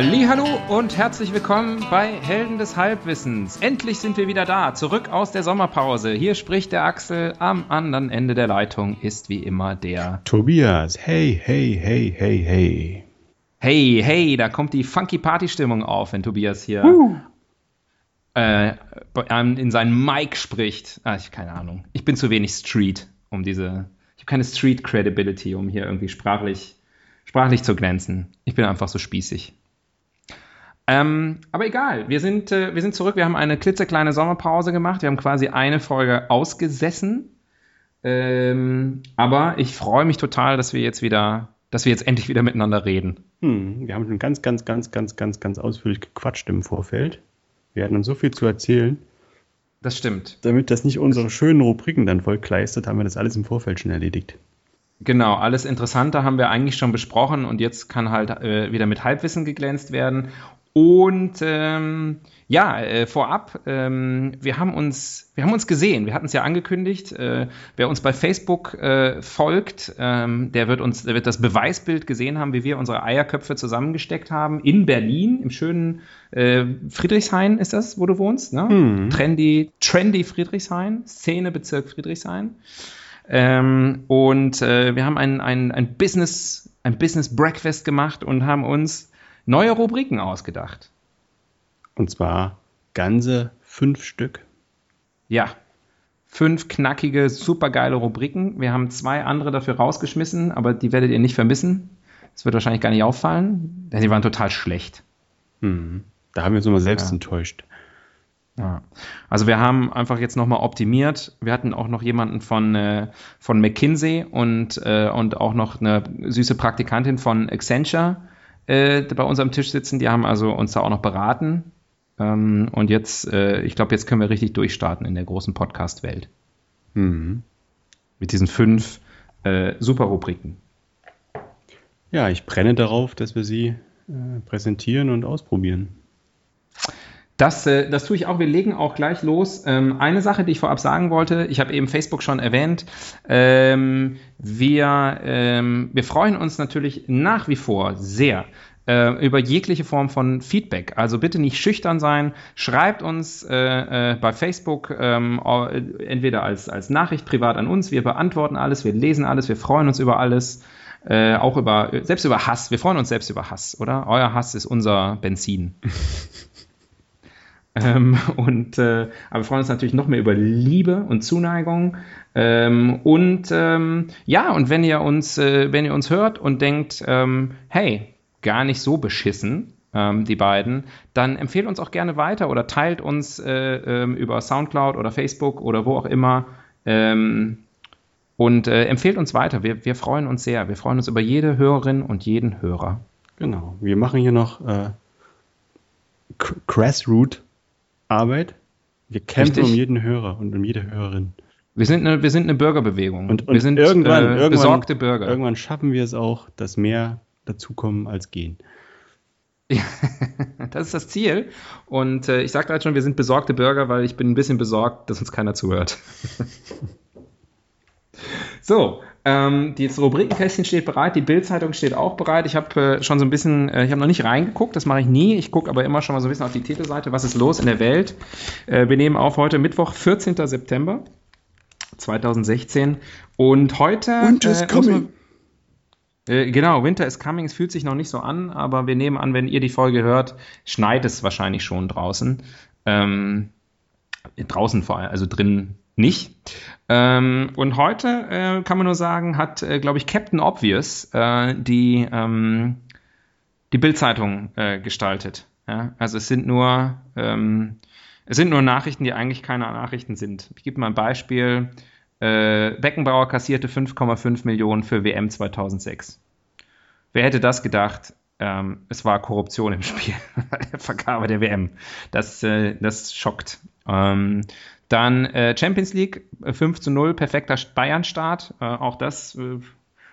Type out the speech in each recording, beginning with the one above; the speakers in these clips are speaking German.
Hallo und herzlich willkommen bei Helden des Halbwissens. Endlich sind wir wieder da, zurück aus der Sommerpause. Hier spricht der Axel, am anderen Ende der Leitung ist wie immer der Tobias. Hey, hey, hey, hey, hey. Hey, hey, da kommt die funky Party-Stimmung auf, wenn Tobias hier uh. äh, in seinen Mic spricht. Ah, ich keine Ahnung. Ich bin zu wenig Street, um diese. Ich habe keine Street Credibility, um hier irgendwie sprachlich, sprachlich zu glänzen. Ich bin einfach so spießig. Ähm, aber egal, wir sind, äh, wir sind zurück. Wir haben eine klitzekleine Sommerpause gemacht. Wir haben quasi eine Folge ausgesessen. Ähm, aber ich freue mich total, dass wir jetzt wieder, dass wir jetzt endlich wieder miteinander reden. Hm, wir haben schon ganz, ganz, ganz, ganz, ganz, ganz ausführlich gequatscht im Vorfeld. Wir hatten uns so viel zu erzählen. Das stimmt. Damit das nicht unsere schönen Rubriken dann voll kleistert, haben wir das alles im Vorfeld schon erledigt. Genau, alles Interessante haben wir eigentlich schon besprochen und jetzt kann halt äh, wieder mit Halbwissen geglänzt werden. Und ähm, ja, äh, vorab, ähm, wir haben uns, wir haben uns gesehen, wir hatten es ja angekündigt. Äh, wer uns bei Facebook äh, folgt, ähm, der wird uns, der wird das Beweisbild gesehen haben, wie wir unsere Eierköpfe zusammengesteckt haben in Berlin, im schönen äh, Friedrichshain ist das, wo du wohnst, ne? Hm. Trendy, trendy Friedrichshain, Szenebezirk Friedrichshain. Ähm, und äh, wir haben ein, ein, ein Business, ein Business Breakfast gemacht und haben uns neue Rubriken ausgedacht. Und zwar ganze fünf Stück. Ja, fünf knackige, supergeile Rubriken. Wir haben zwei andere dafür rausgeschmissen, aber die werdet ihr nicht vermissen. Das wird wahrscheinlich gar nicht auffallen, denn sie waren total schlecht. Hm. Da haben wir uns immer selbst ja. enttäuscht. Ja. Also wir haben einfach jetzt nochmal optimiert. Wir hatten auch noch jemanden von, äh, von McKinsey und, äh, und auch noch eine süße Praktikantin von Accenture äh, bei uns am Tisch sitzen. Die haben also uns da auch noch beraten. Ähm, und jetzt, äh, ich glaube, jetzt können wir richtig durchstarten in der großen Podcast-Welt. Mhm. Mit diesen fünf äh, super Rubriken. Ja, ich brenne darauf, dass wir sie äh, präsentieren und ausprobieren. Das, äh, das tue ich auch. Wir legen auch gleich los. Ähm, eine Sache, die ich vorab sagen wollte, ich habe eben Facebook schon erwähnt. Ähm, wir, ähm, wir freuen uns natürlich nach wie vor sehr äh, über jegliche Form von Feedback. Also bitte nicht schüchtern sein. Schreibt uns äh, äh, bei Facebook ähm, entweder als, als Nachricht privat an uns. Wir beantworten alles, wir lesen alles, wir freuen uns über alles. Äh, auch über, selbst über Hass. Wir freuen uns selbst über Hass, oder? Euer Hass ist unser Benzin. Ähm, und, äh, aber wir freuen uns natürlich noch mehr über Liebe und Zuneigung. Ähm, und ähm, ja, und wenn ihr uns, äh, wenn ihr uns hört und denkt, ähm, hey, gar nicht so beschissen, ähm, die beiden, dann empfehlt uns auch gerne weiter oder teilt uns äh, ähm, über Soundcloud oder Facebook oder wo auch immer. und äh, empfehlt uns weiter. Wir, wir freuen uns sehr. Wir freuen uns über jede Hörerin und jeden Hörer. Genau. Wir machen hier noch äh, Grassroot Arbeit. Wir kämpfen um jeden Hörer und um jede Hörerin. Wir sind eine, wir sind eine Bürgerbewegung. Und, und wir sind irgendwann, äh, irgendwann, besorgte Bürger. Irgendwann schaffen wir es auch, dass mehr dazukommen als gehen. Ja, das ist das Ziel. Und äh, ich sage gerade schon, wir sind besorgte Bürger, weil ich bin ein bisschen besorgt, dass uns keiner zuhört. so, ähm, das Rubrikenkästchen steht bereit, die Bildzeitung steht auch bereit. Ich habe äh, schon so ein bisschen, äh, ich habe noch nicht reingeguckt, das mache ich nie. Ich gucke aber immer schon mal so ein bisschen auf die Titelseite, was ist los in der Welt. Äh, wir nehmen auf heute Mittwoch, 14. September 2016. Und heute. Winter is äh, coming. Äh, genau, Winter is coming. Es fühlt sich noch nicht so an, aber wir nehmen an, wenn ihr die Folge hört, schneit es wahrscheinlich schon draußen. Ähm, draußen vor allem, also drin nicht. Ähm, und heute äh, kann man nur sagen, hat, äh, glaube ich, Captain Obvious äh, die, ähm, die Bildzeitung äh, gestaltet. Ja? Also es sind nur ähm, es sind nur Nachrichten, die eigentlich keine Nachrichten sind. Ich gebe mal ein Beispiel. Äh, Beckenbauer kassierte 5,5 Millionen für WM 2006. Wer hätte das gedacht? Ähm, es war Korruption im Spiel bei der Vergabe der WM. Das, äh, das schockt. Ähm, dann äh, Champions League 5 zu 0, perfekter Bayern-Start. Äh, auch das äh,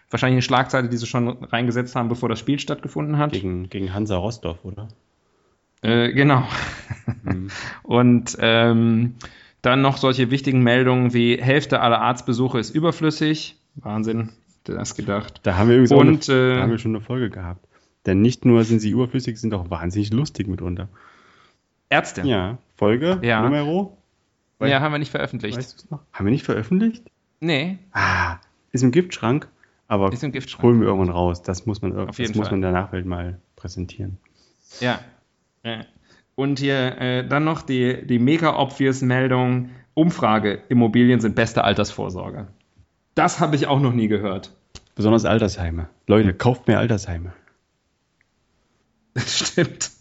wahrscheinlich eine Schlagzeile, die sie schon reingesetzt haben, bevor das Spiel stattgefunden hat. Gegen, gegen Hansa Rostock, oder? Äh, genau. Mhm. Und ähm, dann noch solche wichtigen Meldungen wie Hälfte aller Arztbesuche ist überflüssig. Wahnsinn, das gedacht. Da haben wir übrigens Und, eine, äh, da haben wir schon eine Folge gehabt. Denn nicht nur sind sie überflüssig, sind auch wahnsinnig lustig mitunter. Ärzte. Ja, Folge, ja. Numero. Weißt, ja, haben wir nicht veröffentlicht. Weißt du noch? Haben wir nicht veröffentlicht? Nee. Ah, ist im Giftschrank, aber ist im Giftschrank. holen wir irgendwann raus. Das muss man, Auf das muss man der Nachwelt mal präsentieren. Ja. Und hier äh, dann noch die, die mega obvious Meldung: Umfrage: Immobilien sind beste Altersvorsorge. Das habe ich auch noch nie gehört. Besonders Altersheime. Leute, kauft mehr Altersheime. Das stimmt.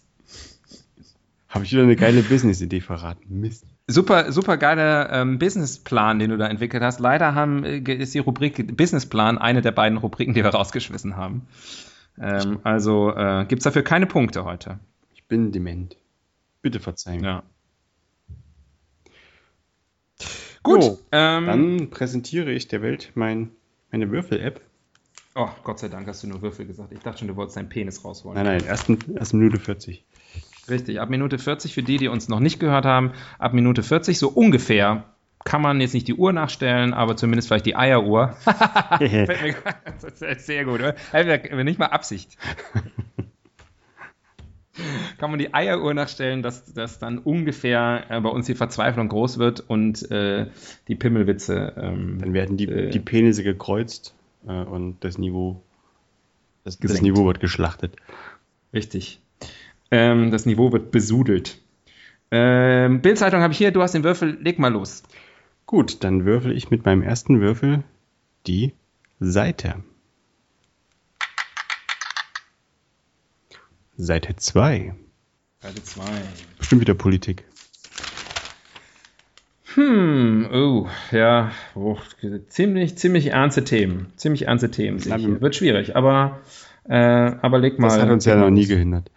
Habe ich wieder eine geile Business-Idee verraten. Mist. Super, super geiler ähm, Businessplan, den du da entwickelt hast. Leider haben, äh, ist die Rubrik Businessplan eine der beiden Rubriken, die wir rausgeschmissen haben. Ähm, also äh, gibt es dafür keine Punkte heute. Ich bin dement. Bitte verzeihen. Ja. Gut. So, ähm, dann präsentiere ich der Welt mein, meine Würfel-App. Oh, Gott sei Dank hast du nur Würfel gesagt. Ich dachte schon, du wolltest deinen Penis rausholen. Nein, nein, erst, erst Minute 40. Richtig, ab Minute 40 für die, die uns noch nicht gehört haben, ab Minute 40 so ungefähr kann man jetzt nicht die Uhr nachstellen, aber zumindest vielleicht die Eieruhr. das ist sehr gut, oder? Nicht mal Absicht. kann man die Eieruhr nachstellen, dass, dass dann ungefähr äh, bei uns die Verzweiflung groß wird und äh, die Pimmelwitze. Ähm, dann werden die, äh, die Penisse gekreuzt äh, und das Niveau, das, das Niveau wird geschlachtet. Richtig. Ähm, das Niveau wird besudelt. Ähm, Bildzeitung habe ich hier, du hast den Würfel, leg mal los. Gut, dann würfel ich mit meinem ersten Würfel die Seite. Seite 2. Seite 2. Bestimmt wieder Politik. Hm, oh, ja, oh, ziemlich, ziemlich ernste Themen. Ziemlich ernste Themen. Wird schwierig, aber, äh, aber leg mal. Das hat uns ja noch nie gehindert.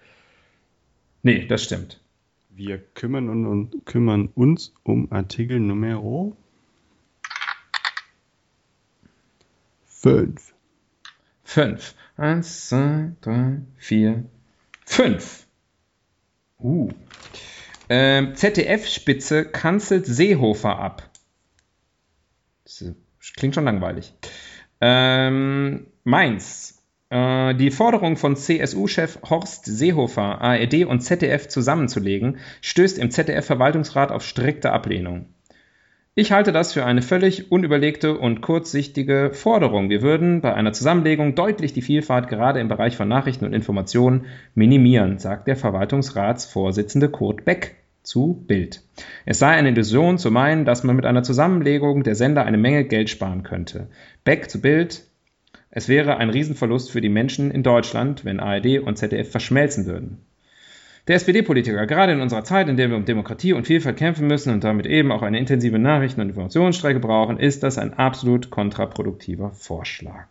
Nee, das stimmt. Wir kümmern, und, und kümmern uns um Artikel Nummer 5. 5. 1, 2, 3, 4, 5. Uh. Ähm, ZDF-Spitze kanzelt Seehofer ab. Das klingt schon langweilig. Ähm, Mainz. Äh, die Forderung von CSU-Chef Horst Seehofer, ARD und ZDF zusammenzulegen, stößt im ZDF-Verwaltungsrat auf strikte Ablehnung. Ich halte das für eine völlig unüberlegte und kurzsichtige Forderung. Wir würden bei einer Zusammenlegung deutlich die Vielfalt gerade im Bereich von Nachrichten und Informationen minimieren, sagt der Verwaltungsratsvorsitzende Kurt Beck zu Bild. Es sei eine Illusion zu meinen, dass man mit einer Zusammenlegung der Sender eine Menge Geld sparen könnte. Beck zu Bild. Es wäre ein Riesenverlust für die Menschen in Deutschland, wenn ARD und ZDF verschmelzen würden. Der SPD-Politiker, gerade in unserer Zeit, in der wir um Demokratie und Vielfalt kämpfen müssen und damit eben auch eine intensive Nachrichten- und Informationsstrecke brauchen, ist das ein absolut kontraproduktiver Vorschlag.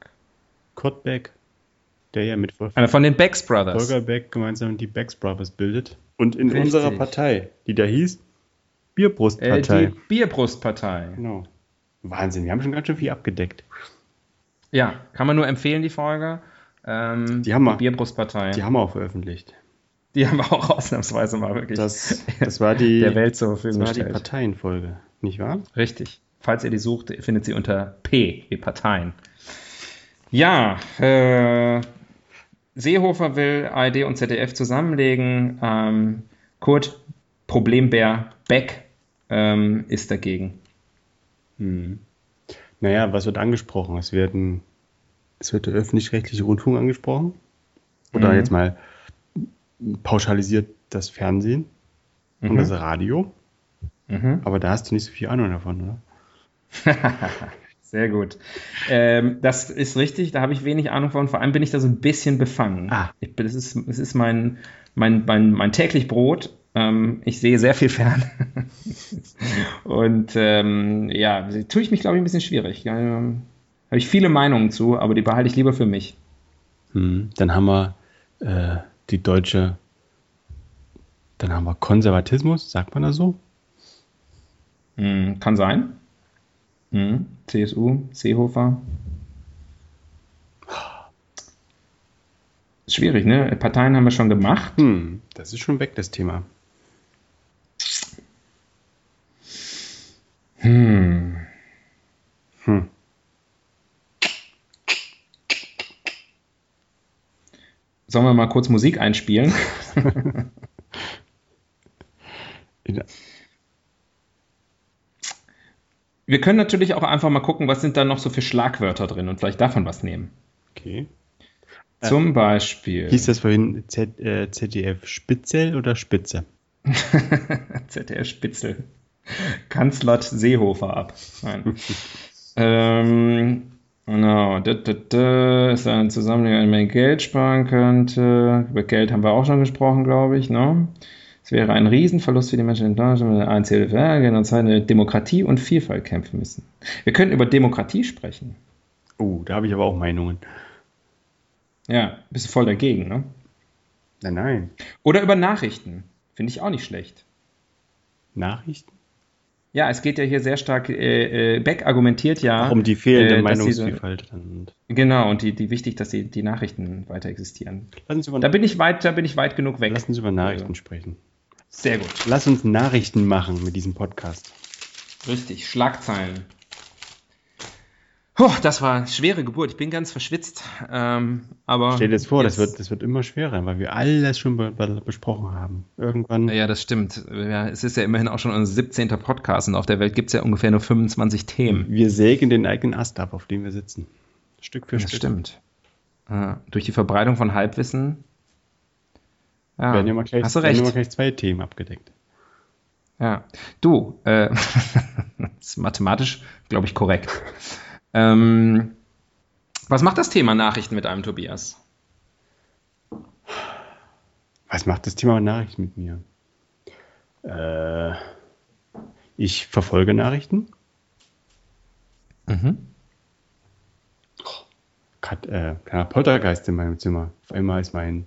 Kurt Beck, der ja mit einer von den Becks Brothers. Volker Beck gemeinsam die Becks Brothers bildet. Und in Richtig. unserer Partei, die da hieß Bierbrustpartei. Äh, die Bierbrustpartei. Genau. Wahnsinn, wir haben schon ganz schön viel abgedeckt. Ja, kann man nur empfehlen, die Folge. Ähm, die haben wir, die Bierbrustpartei. Die haben wir auch veröffentlicht. Die haben wir auch ausnahmsweise mal wirklich das, das war die, der Welt zur Verfügung Das war die Parteienfolge, nicht wahr? Richtig. Falls ihr die sucht, findet sie unter P wie Parteien. Ja, äh, Seehofer will ARD und ZDF zusammenlegen. Ähm, Kurt Problembär Beck ähm, ist dagegen. Hm. Naja, was wird angesprochen? Es, werden, es wird der öffentlich-rechtliche Rundfunk angesprochen. Oder mhm. jetzt mal pauschalisiert das Fernsehen mhm. und das Radio. Mhm. Aber da hast du nicht so viel Ahnung davon, oder? Sehr gut. Ähm, das ist richtig, da habe ich wenig Ahnung von. Vor allem bin ich da so ein bisschen befangen. Ah. Ich, das ist, das ist mein, mein, mein, mein täglich Brot. Ähm, ich sehe sehr viel fern. Und ähm, ja, tue ich mich, glaube ich, ein bisschen schwierig. Ähm, Habe ich viele Meinungen zu, aber die behalte ich lieber für mich. Hm, dann haben wir äh, die deutsche, dann haben wir Konservatismus, sagt man das so? Hm, kann sein. Hm, CSU, Seehofer. Schwierig, ne? Parteien haben wir schon gemacht. Hm, das ist schon weg, das Thema. Hm. Hm. Sollen wir mal kurz Musik einspielen? Ja. Wir können natürlich auch einfach mal gucken, was sind da noch so für Schlagwörter drin und vielleicht davon was nehmen. Okay. Zum Beispiel. Hieß das vorhin Z, äh, ZDF Spitzel oder Spitze? ZDF Spitzel. Kanzlert Seehofer ab. Nein. ähm, genau. Da, da, da ist ein Zusammenhang, an mehr Geld sparen könnte. Über Geld haben wir auch schon gesprochen, glaube ich. Ne? Es wäre ein Riesenverlust für die Menschen in Deutschland, wenn wir einzelne Werke in eine Demokratie und Vielfalt kämpfen müssen. Wir könnten über Demokratie sprechen. Oh, da habe ich aber auch Meinungen. Ja, bist du voll dagegen, ne? Nein, nein. Oder über Nachrichten. Finde ich auch nicht schlecht. Nachrichten? Ja, es geht ja hier sehr stark, äh, äh, Beck argumentiert ja. Um die fehlende äh, sie so- Meinungsvielfalt. dann. Genau, und die, die wichtig, dass die, die Nachrichten weiter existieren. Lass uns über, Da bin ich weit, da bin ich weit genug weg. lass uns über Nachrichten sprechen. Sehr gut. Lass uns Nachrichten machen mit diesem Podcast. Richtig, Schlagzeilen. Puh, das war eine schwere Geburt. Ich bin ganz verschwitzt. Ähm, aber Stell dir das vor, das jetzt- wird, das wird immer schwerer, weil wir alles schon be be besprochen haben. Irgendwann. Ja, das stimmt. Ja, es ist ja immerhin auch schon unser 17. Podcast und auf der Welt gibt es ja ungefähr nur 25 Themen. Wir sägen den eigenen Ast ab, auf dem wir sitzen. Stück für Das Stück. stimmt. Ja, durch die Verbreitung von Halbwissen. Ja, Werden mal gleich, hast du werden recht. ja mal gleich zwei Themen abgedeckt. Ja, du, äh, das ist mathematisch, glaube ich, korrekt. Ähm, was macht das Thema Nachrichten mit einem Tobias? Was macht das Thema Nachrichten mit mir? Äh, ich verfolge Nachrichten. Mhm. Kat, äh, kleiner Poltergeist in meinem Zimmer. Auf einmal ist mein,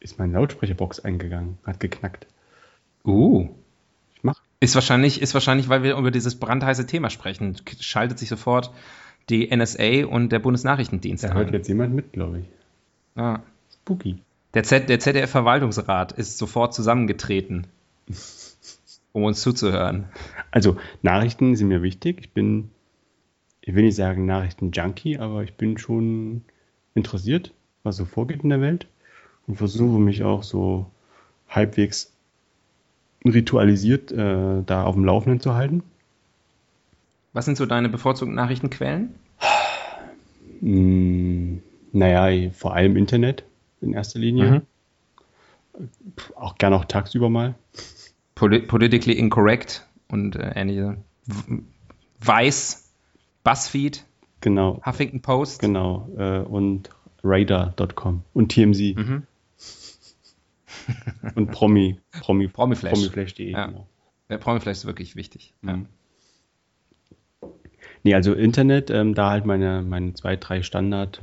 ist mein Lautsprecherbox eingegangen, hat geknackt. Uh. Ist wahrscheinlich, ist wahrscheinlich, weil wir über dieses brandheiße Thema sprechen. Schaltet sich sofort die NSA und der Bundesnachrichtendienst Da hört an. jetzt jemand mit, glaube ich. Ja. Spooky. Der, Z, der ZDF-Verwaltungsrat ist sofort zusammengetreten, um uns zuzuhören. Also Nachrichten sind mir wichtig. Ich bin, ich will nicht sagen Nachrichten-Junkie, aber ich bin schon interessiert, was so vorgeht in der Welt und versuche mich auch so halbwegs ritualisiert äh, da auf dem Laufenden zu halten. Was sind so deine bevorzugten Nachrichtenquellen? Mm, naja, vor allem Internet in erster Linie. Pff, Auch gerne auch tagsüber mal. Poli politically incorrect und äh, ähnliche. Weiß, Buzzfeed, Genau, Huffington Post. genau. Äh, und Radar.com und TMZ Mhm. und Promi, Promi, Promiflash. Promiflash.de. Ja. Genau. Der Promiflash ist wirklich wichtig. Ja. Mhm. Nee, also Internet, ähm, da halt meine, meine zwei, drei Standard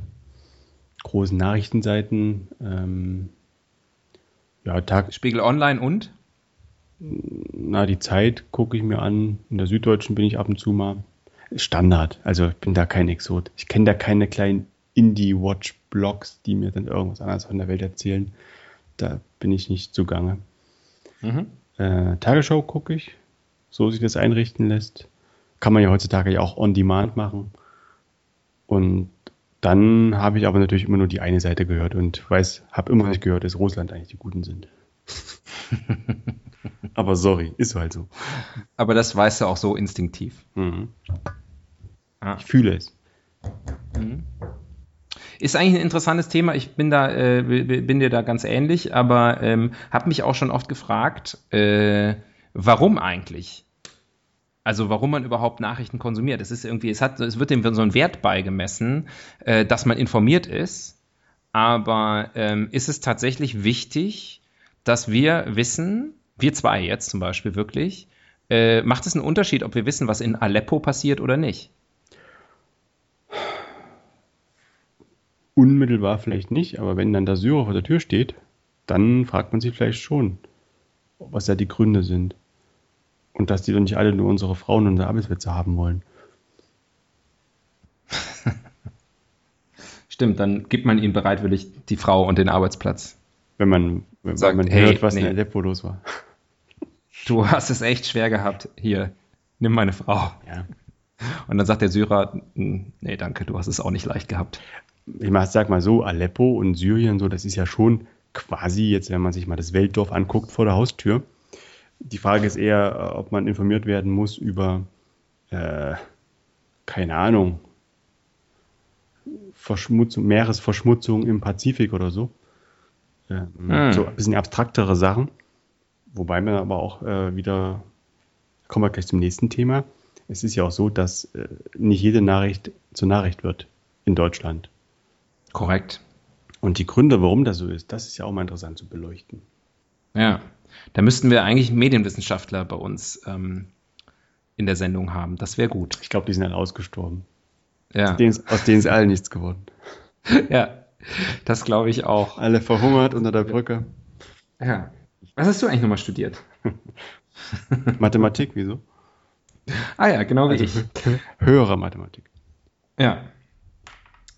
großen Nachrichtenseiten. Ähm, ja, Tag, Spiegel Online und? na, die Zeit gucke ich mir an. In der Süddeutschen bin ich ab und zu mal. Standard, also ich bin da kein Exot. Ich kenne da keine kleinen Indie-Watch-Blogs, die mir dann irgendwas anderes von der Welt erzählen. Da bin ich nicht zugange. Mhm. Äh, Tagesschau gucke ich, so sich das einrichten lässt. Kann man ja heutzutage ja auch on demand machen. Und dann habe ich aber natürlich immer nur die eine Seite gehört und weiß, habe immer nicht gehört, dass Russland eigentlich die Guten sind. aber sorry, ist halt so. Aber das weißt du auch so instinktiv. Mhm. Ja. Ich fühle es. Ist eigentlich ein interessantes Thema. Ich bin da, äh, bin dir da ganz ähnlich, aber ähm, habe mich auch schon oft gefragt, äh, warum eigentlich? Also warum man überhaupt Nachrichten konsumiert. Es ist irgendwie, es hat, es wird dem so ein Wert beigemessen, äh, dass man informiert ist. Aber ähm, ist es tatsächlich wichtig, dass wir wissen, wir zwei jetzt zum Beispiel wirklich, äh, macht es einen Unterschied, ob wir wissen, was in Aleppo passiert oder nicht? Unmittelbar vielleicht nicht, aber wenn dann der Syrer vor der Tür steht, dann fragt man sich vielleicht schon, was da die Gründe sind. Und dass die doch nicht alle nur unsere Frauen und unsere Arbeitsplätze haben wollen. Stimmt, dann gibt man ihnen bereitwillig die Frau und den Arbeitsplatz. Wenn man, wenn Sagt, man hey, hört, was nee. in Aleppo los war. Du hast es echt schwer gehabt. Hier, nimm meine Frau. Ja. Und dann sagt der Syrer, "Hm, nee, danke, du hast es auch nicht leicht gehabt. Ich sag mal so, Aleppo und Syrien, so, das ist ja schon quasi, jetzt wenn man sich mal das Weltdorf anguckt, vor der Haustür. Die Frage ist eher, äh, ob man informiert werden muss über, äh, keine Ahnung, Verschmutzung, Meeresverschmutzung im Pazifik oder so. Ähm, Hm. So ein bisschen abstraktere Sachen. Wobei man aber auch äh, wieder, kommen wir gleich zum nächsten Thema. Es ist ja auch so, dass äh, nicht jede Nachricht zur Nachricht wird in Deutschland. Korrekt. Und die Gründe, warum das so ist, das ist ja auch mal interessant zu beleuchten. Ja, da müssten wir eigentlich Medienwissenschaftler bei uns ähm, in der Sendung haben. Das wäre gut. Ich glaube, die sind alle ausgestorben. Ja, Aus denen, ist- aus denen ist allen nichts geworden. ja das glaube ich auch. Alle verhungert unter der Brücke. Ja. Was hast du eigentlich nochmal studiert? Mathematik, wieso? Ah ja, genau wie ich. Höhere Mathematik. Ja.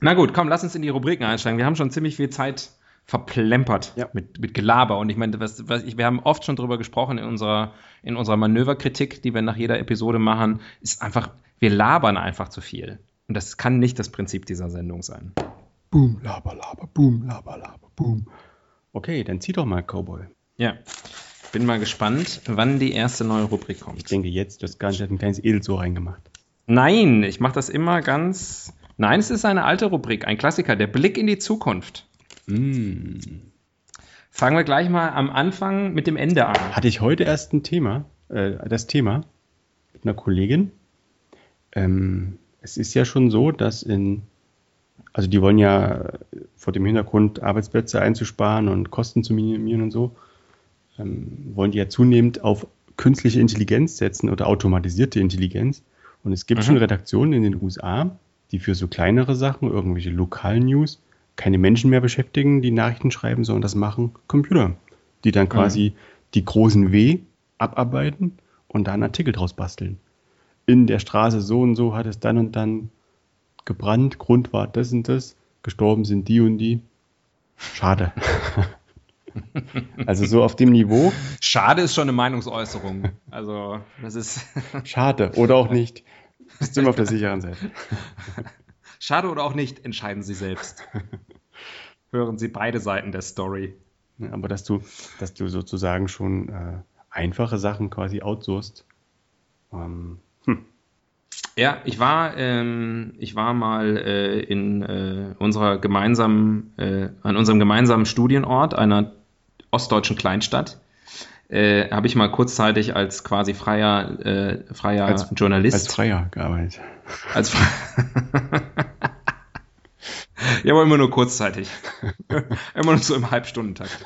Na gut, komm, lass uns in die Rubriken einsteigen. Wir haben schon ziemlich viel Zeit verplempert Ja. mit, mit Gelaber. Und ich meine, was, was ich, wir haben oft schon drüber gesprochen in unserer, in unserer Manöverkritik, die wir nach jeder Episode machen, ist einfach, wir labern einfach zu viel. Und das kann nicht das Prinzip dieser Sendung sein. Boom, laber, laber, boom, laber, laber, boom. Okay, dann zieh doch mal Cowboy. Ja. Bin mal gespannt, wann die erste neue Rubrik kommt. Ich denke jetzt, das Ganze hat ein kleines Edelso reingemacht. Nein, ich mache das immer ganz. Nein, es ist eine alte Rubrik, ein Klassiker, der Blick in die Zukunft. Mm. Fangen wir gleich mal am Anfang mit dem Ende an. Hatte ich heute erst ein Thema, äh, das Thema mit einer Kollegin. Ähm, es ist ja schon so, dass in, also die wollen ja vor dem Hintergrund Arbeitsplätze einzusparen und Kosten zu minimieren und so, ähm, wollen die ja zunehmend auf künstliche Intelligenz setzen oder automatisierte Intelligenz. Und es gibt Mhm. schon Redaktionen in den USA, die für so kleinere Sachen, irgendwelche lokalen News, keine Menschen mehr beschäftigen, die Nachrichten schreiben, sondern das machen Computer, die dann quasi die großen W abarbeiten und da einen Artikel draus basteln. In der Straße so und so hat es dann und dann gebrannt, Grund war das und das, gestorben sind die und die. Schade. also so auf dem Niveau, Schade ist schon eine Meinungsäußerung. Also, das ist schade oder auch nicht. Bist immer auf der sicheren Seite. schade oder auch nicht, entscheiden Sie selbst. Hören Sie beide Seiten der Story. Aber dass du, dass du sozusagen schon äh, einfache Sachen quasi outsourcest. Ähm, Ja, ich war, ähm, ich war mal äh, in äh, unserer gemeinsamen, äh, an unserem gemeinsamen Studienort, einer ostdeutschen Kleinstadt. Äh, habe ich mal kurzzeitig als quasi freier, äh, freier Als- Journalist als Freier gearbeitet. Als Fra- ja, aber immer nur kurzzeitig. immer nur so im Halbstundentakt.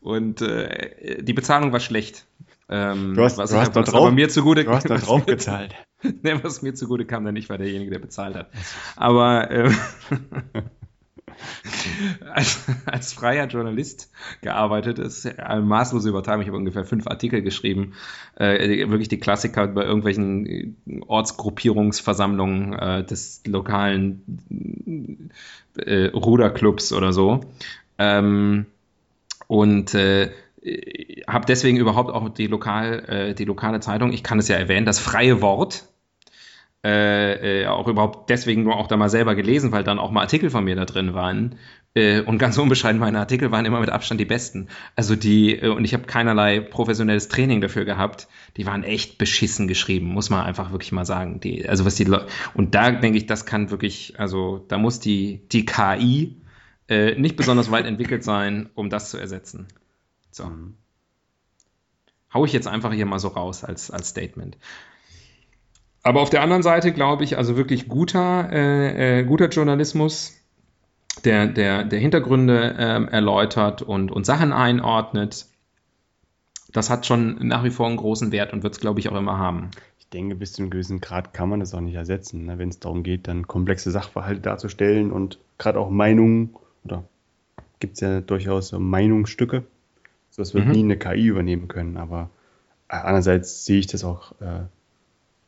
Und äh, die Bezahlung war schlecht. Ähm, Du hast- was du ich- hast da drauf- aber mir zugute Du hast da was drauf gezahlt. Nee, was mir zugute kam, dann nicht war derjenige, der bezahlt hat. Aber ähm, als, als freier Journalist gearbeitet, ist eine maßlose Übertreibung. Ich habe ungefähr fünf Artikel geschrieben, äh, wirklich die Klassiker bei irgendwelchen Ortsgruppierungsversammlungen äh, des lokalen äh, Ruderclubs oder so. Ähm, und äh, habe deswegen überhaupt auch die, lokal, äh, die lokale Zeitung, ich kann es ja erwähnen, das freie Wort, äh, äh, auch überhaupt deswegen nur auch da mal selber gelesen, weil dann auch mal Artikel von mir da drin waren. Äh, und ganz unbescheiden, meine Artikel waren immer mit Abstand die besten. Also die, äh, und ich habe keinerlei professionelles Training dafür gehabt. Die waren echt beschissen geschrieben, muss man einfach wirklich mal sagen. Die, also was die Le und da denke ich, das kann wirklich, also da muss die, die KI äh, nicht besonders weit entwickelt sein, um das zu ersetzen. So. Hau ich jetzt einfach hier mal so raus als, als Statement. Aber auf der anderen Seite glaube ich, also wirklich guter, äh, äh, guter Journalismus, der, der, der Hintergründe ähm, erläutert und, und Sachen einordnet. Das hat schon nach wie vor einen großen Wert und wird es, glaube ich, auch immer haben. Ich denke, bis zu einem gewissen Grad kann man das auch nicht ersetzen, ne? wenn es darum geht, dann komplexe Sachverhalte darzustellen und gerade auch Meinungen oder gibt es ja durchaus Meinungsstücke. So, das wird mhm. nie eine KI übernehmen können, aber äh, andererseits sehe ich das auch äh,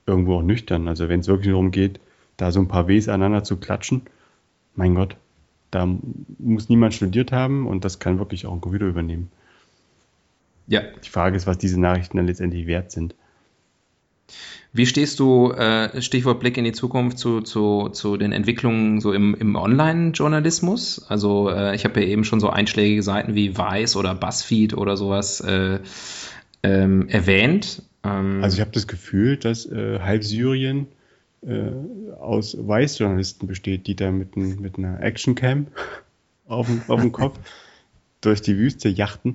irgendwo auch nüchtern. Also wenn es wirklich darum geht, da so ein paar Ws aneinander zu klatschen, mein Gott, da muss niemand studiert haben und das kann wirklich auch ein Computer übernehmen. Ja. Die Frage ist, was diese Nachrichten dann letztendlich wert sind. Wie stehst du, äh, Stichwort Blick in die Zukunft, zu, zu, zu den Entwicklungen so im, im Online-Journalismus? Also äh, ich habe ja eben schon so einschlägige Seiten wie Vice oder BuzzFeed oder sowas äh, ähm, erwähnt. Ähm, also ich habe das Gefühl, dass äh, halb Syrien äh, aus Weiß-Journalisten besteht, die da mit, ein, mit einer Actioncam auf, auf dem Kopf durch die Wüste jachten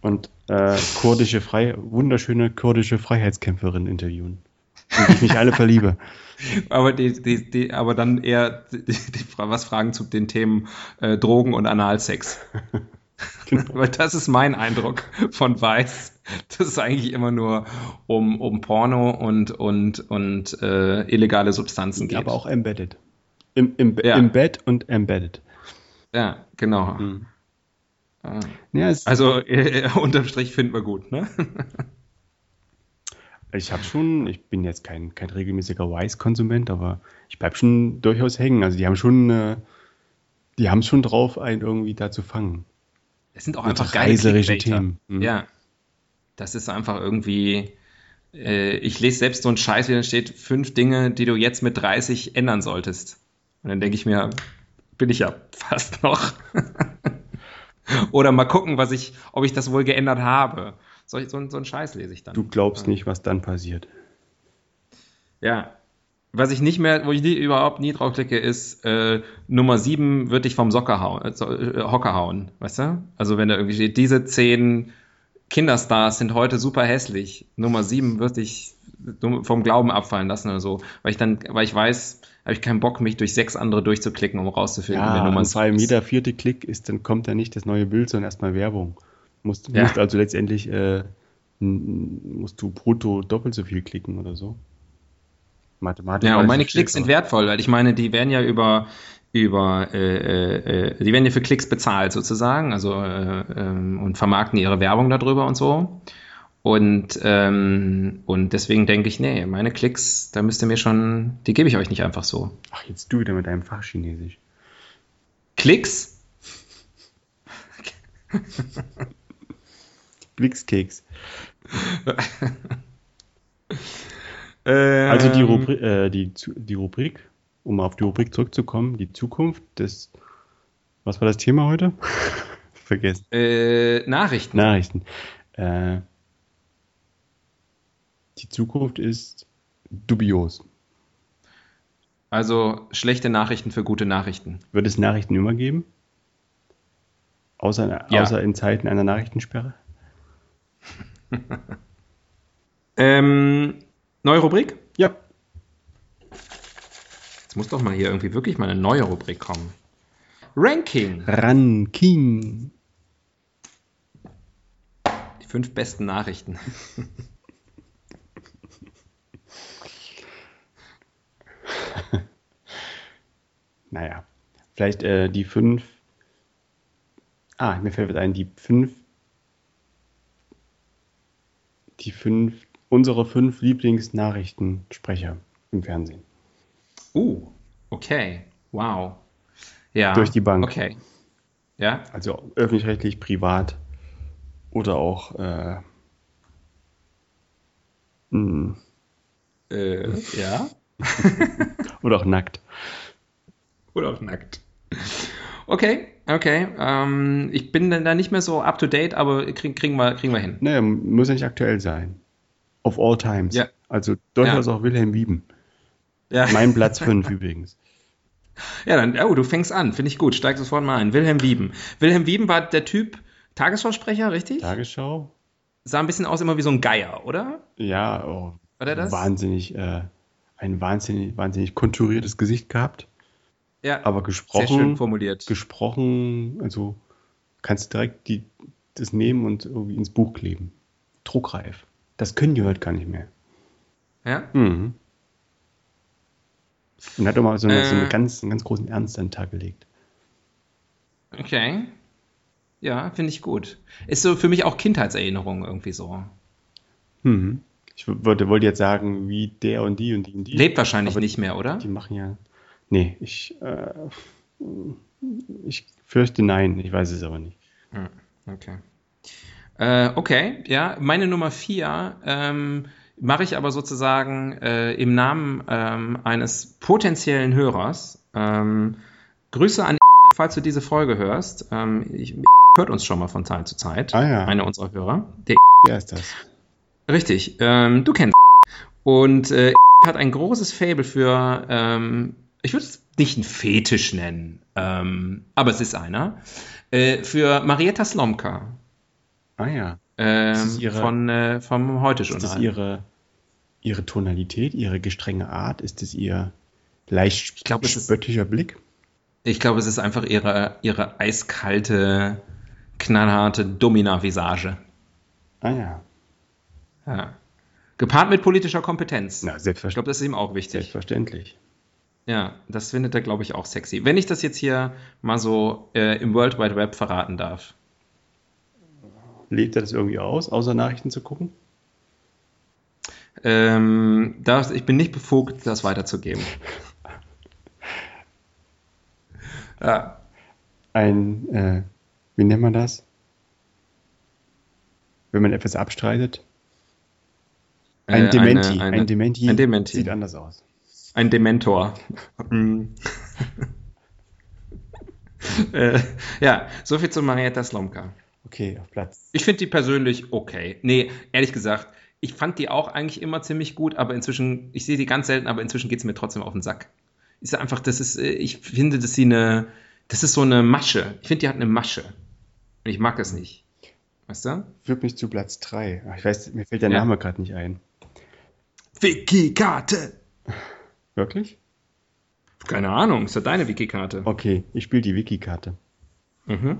und äh, kurdische Frei wunderschöne kurdische Freiheitskämpferin interviewen. Und ich mich alle verliebe. Aber, die, die, die, aber dann eher was fragen zu den Themen äh, Drogen und Analsex. genau. Weil das ist mein Eindruck von Weiß, dass es eigentlich immer nur um, um Porno und, und, und äh, illegale Substanzen geht. Aber auch embedded. Im, im, ja. im Bett und embedded. Ja, genau. Mhm. Ja, also äh, unterm Strich finden wir gut, ne? ich habe schon, ich bin jetzt kein, kein regelmäßiger Wise-Konsument, aber ich bleibe schon durchaus hängen. Also die haben schon, äh, die haben es schon drauf, einen irgendwie da zu fangen. Es sind auch Mit einfach reiserische Themen. Mhm. Ja, das ist einfach irgendwie. Äh, ich lese selbst so einen Scheiß, wie da steht: fünf Dinge, die du jetzt mit 30 ändern solltest. Und dann denke ich mir, bin ich ja fast noch. Oder mal gucken, was ich, ob ich das wohl geändert habe. So, so, so einen Scheiß lese ich dann. Du glaubst nicht, was dann passiert. Ja. Was ich nicht mehr, wo ich nie, überhaupt nie draufklicke, ist äh, Nummer 7 wird dich vom Socker hauen, äh, äh, Hocker hauen, weißt du? Also wenn da irgendwie steht, diese zehn Kinderstars sind heute super hässlich. Nummer 7 wird dich vom Glauben abfallen lassen oder so. Weil ich dann, weil ich weiß, habe ich keinen Bock, mich durch sechs andere durchzuklicken, um rauszufinden, ja, wer Nummer vor allem jeder vierte Klick ist, dann kommt da nicht das neue Bild, sondern erstmal Werbung. Musst, ja. musst also letztendlich äh, musst du brutto doppelt so viel klicken oder so. Mathematisch. Ja, und meine Klicks sind wertvoll, weil ich meine, die werden ja über über äh, äh, die werden ja für Klicks bezahlt sozusagen, also äh, ähm, und vermarkten ihre Werbung darüber und so. Und, ähm, und deswegen denke ich, nee, meine Klicks, da müsst ihr mir schon, die gebe ich euch nicht einfach so. Ach, jetzt du wieder mit deinem Fachchinesisch. Klicks? Glückskeks. also die ähm. Rubrik, äh, die, die Rubrik, um auf die Rubrik zurückzukommen, die Zukunft des, was war das Thema heute? Vergessen. Äh, Nachrichten. Nachrichten. Äh, die Zukunft ist dubios. Also schlechte Nachrichten für gute Nachrichten. Wird es Nachrichten immer geben? Außer, ja. außer in Zeiten einer Nachrichtensperre? ähm, neue Rubrik? Ja. Jetzt muss doch mal hier irgendwie wirklich mal eine neue Rubrik kommen. Ranking. Ranking. Die fünf besten Nachrichten. naja, vielleicht äh, die fünf. Ah, mir fällt ein, die fünf. Die fünf, unsere fünf Lieblingsnachrichtensprecher im Fernsehen. Uh, okay. Wow. Ja. Durch die Bank. Okay. Ja. Also öffentlich-rechtlich, privat oder auch äh, hm. äh, ja. Oder auch nackt. Oder auch nackt. Okay, okay. Ähm, ich bin da nicht mehr so up to date, aber krieg, kriegen, wir, kriegen wir hin. Naja, muss ja nicht aktuell sein. Of all times. Ja. Also durchaus ja. auch Wilhelm Wieben. Ja. Mein Platz 5 übrigens. Ja, dann, oh, du fängst an, finde ich gut. Steig sofort mal ein. Wilhelm Wieben. Wilhelm Wieben war der Typ Tagesschausprecher, richtig? Tagesschau. Sah ein bisschen aus immer wie so ein Geier, oder? Ja, oh, war der das? wahnsinnig äh, ein wahnsinnig, wahnsinnig konturiertes Gesicht gehabt. Ja, Aber gesprochen, sehr schön formuliert. gesprochen, also kannst du direkt die, das nehmen und irgendwie ins Buch kleben. Druckreif. Das können die heute gar nicht mehr. Ja? Mhm. Und hat auch mal so, eine, so eine Äh. ganz, einen ganz großen Ernst an den Tag gelegt. Okay. Ja, finde ich gut. Ist so für mich auch Kindheitserinnerung irgendwie so. Mhm. Ich wollte, wollte jetzt sagen, wie der und die und die und die. Lebt wahrscheinlich nicht mehr, oder? Die machen ja. Nee, ich, äh, ich fürchte nein. Ich weiß es aber nicht. Hm, Okay. Äh, okay, ja, meine Nummer vier ähm, mache ich aber sozusagen äh, im Namen ähm, eines potenziellen Hörers. Ähm, Grüße an, falls du diese Folge hörst. Ähm, ich, hört uns schon mal von Zeit zu Zeit. Ah ja. Einer unserer Hörer. Der Wer ist das? Richtig, ähm, du kennst und äh, hat ein großes Faible für, ähm, ich würde es nicht einen Fetisch nennen, ähm, aber es ist einer, äh, für Marietta Slomka Ah ja. ähm, ihre- von, äh, vom Heute-Journal. Ist das ihre, ihre Tonalität, ihre gestrenge Art? Ist es ihr leicht Ich glaub, es ist- spöttischer Blick? Ich glaube, es ist einfach ihre, ihre eiskalte, knallharte Domina-Visage. Ah ja. Ja. Gepaart mit politischer Kompetenz. Na, ich selbstverständlich. glaube, das ist ihm auch wichtig. Selbstverständlich. Ja, das findet er, glaube ich, auch sexy. Wenn ich das jetzt hier mal so äh, im World Wide Web verraten darf. Lebt er das irgendwie aus, außer Nachrichten zu gucken? Ähm, das, ich bin nicht befugt, das weiterzugeben. ja, Ein, äh, wie nennt man das? Wenn man etwas abstreitet? Ein Äh, Dementi. eine- eine- ein Dementi. ein Dementi. Sieht anders aus. ein Dementor. Mm. äh, ja, soviel zu Marietta Slomka. Okay, auf Platz. Ich finde die persönlich okay. Nee, ehrlich gesagt, ich fand die auch eigentlich immer ziemlich gut, aber inzwischen, ich sehe die ganz selten, aber inzwischen geht es mir trotzdem auf den Sack. Ist einfach, das ist, äh, ich finde, dass sie eine, das ist so eine Masche. Ich finde, die hat eine Masche. Und ich mag das nicht. Weißt du? Führt mich zu Platz 3. Ich weiß, mir fällt der Ja. Name gerade nicht ein. Wiki-Karte. Wirklich? Keine Ahnung, ist ja deine Wiki-Karte. Okay, ich spiele die Wiki-Karte. Mhm.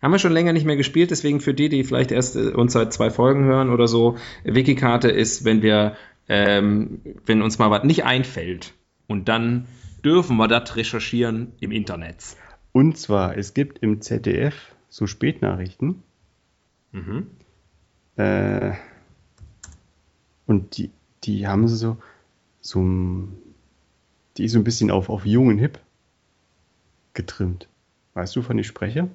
Haben wir schon länger nicht mehr gespielt, deswegen für die, die vielleicht erst äh, uns seit zwei Folgen hören oder so, Wikikarte ist, wenn wir, ähm, wenn uns mal was nicht einfällt und dann dürfen wir das recherchieren im Internet. Und zwar, es gibt im ZDF so Spätnachrichten. Mhm. Äh, und die, die haben sie so, so, die ist so ein bisschen auf, auf jung und hip getrimmt. Weißt du, von ich spreche?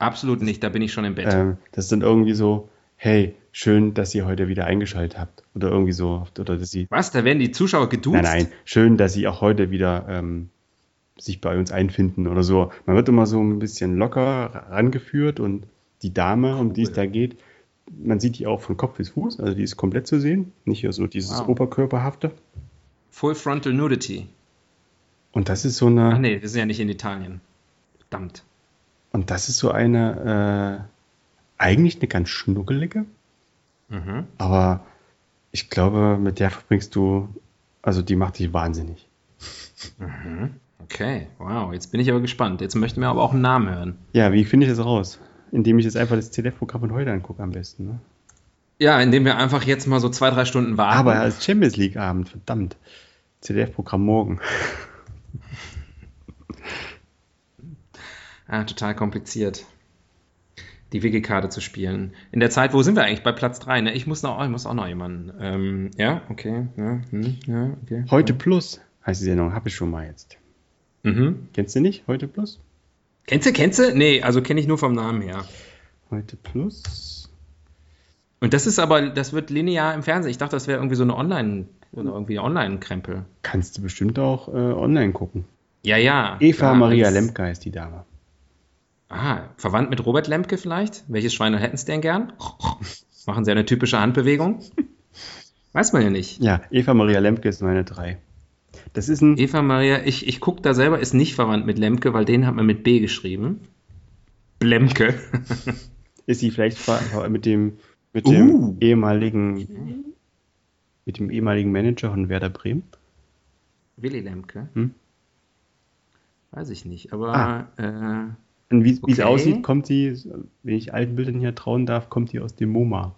Absolut nicht, da bin ich schon im Bett. Ähm, das ist dann irgendwie so, hey, schön, dass ihr heute wieder eingeschaltet habt. Oder irgendwie so, oder dass sie, Was, da werden die Zuschauer geduzt? nein, nein, schön, dass sie auch heute wieder ähm, sich bei uns einfinden oder so. Man wird immer so ein bisschen locker rangeführt und die Dame, um die es da geht, man sieht die auch von Kopf bis Fuß, also die ist komplett zu sehen, nicht so dieses Wow. Oberkörperhafte. Full Frontal Nudity. Und das ist so eine, Ach nee, wir sind ja nicht in Italien. Verdammt. Und das ist so eine, äh, eigentlich eine ganz schnuckelige, Mhm. aber ich glaube, mit der verbringst du, also die macht dich wahnsinnig. Mhm. Okay, wow, jetzt bin ich aber gespannt. Jetzt möchten wir aber auch einen Namen hören. Ja, wie finde ich das raus? Indem ich jetzt einfach das ZDF-Programm von heute angucke am besten. Ne? Ja, indem wir einfach jetzt mal so zwei, drei Stunden warten. Aber als Champions League-Abend, verdammt. ZDF-Programm morgen. Ah, total kompliziert. Die Wiki-Karte zu spielen. In der Zeit, wo sind wir eigentlich? Bei Platz 3, ne? Ich muss, noch, ich muss auch noch jemanden. Ähm, ja, okay. Ja, hm, ja, okay. Heute Plus heißt die Sendung, habe ich schon mal jetzt. Mhm. Kennst du nicht? Heute Plus? Kennst du, kennst du? Nee, also kenne ich nur vom Namen her. Heute Plus? Und das ist aber, das wird linear im Fernsehen. Ich dachte, das wäre irgendwie so eine Online- oder irgendwie Online-Krempel. Kannst du bestimmt auch äh, online gucken. Ja, ja. Eva Ja, Maria Lemke heißt die Dame. Ah, verwandt mit Robert Lemke vielleicht? Welches Schwein hätten Sie denn gern? Machen Sie eine typische Handbewegung? Weiß man ja nicht. Ja, Eva Maria Lemke ist meine drei. Das ist ein. Eva Maria, ich, ich gucke da selber, ist nicht verwandt mit Lemke, weil den hat man mit B geschrieben. Blemke. Ist sie vielleicht mit dem, mit dem Uh. ehemaligen mit dem ehemaligen Manager von Werder Bremen? Willy Lemke. Hm? Weiß ich nicht, aber. Ah. Äh, wie okay. es aussieht, kommt sie, wenn ich alten Bildern hier trauen darf, kommt die aus dem MoMA.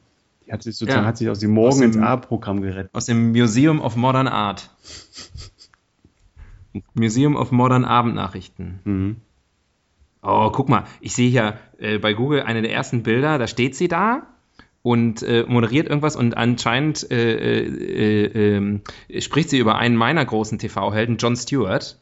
Die hat sich sozusagen ja. hat sich aus dem Morgen aus dem, ins A-Programm gerettet. Aus dem Museum of Modern Art. Museum of Modern Abendnachrichten. Mhm. Oh, guck mal, ich sehe hier äh, bei Google eine der ersten Bilder, da steht sie da und äh, moderiert irgendwas und anscheinend äh, äh, äh ähm, spricht sie über einen meiner großen TV-Helden, Jon Stewart.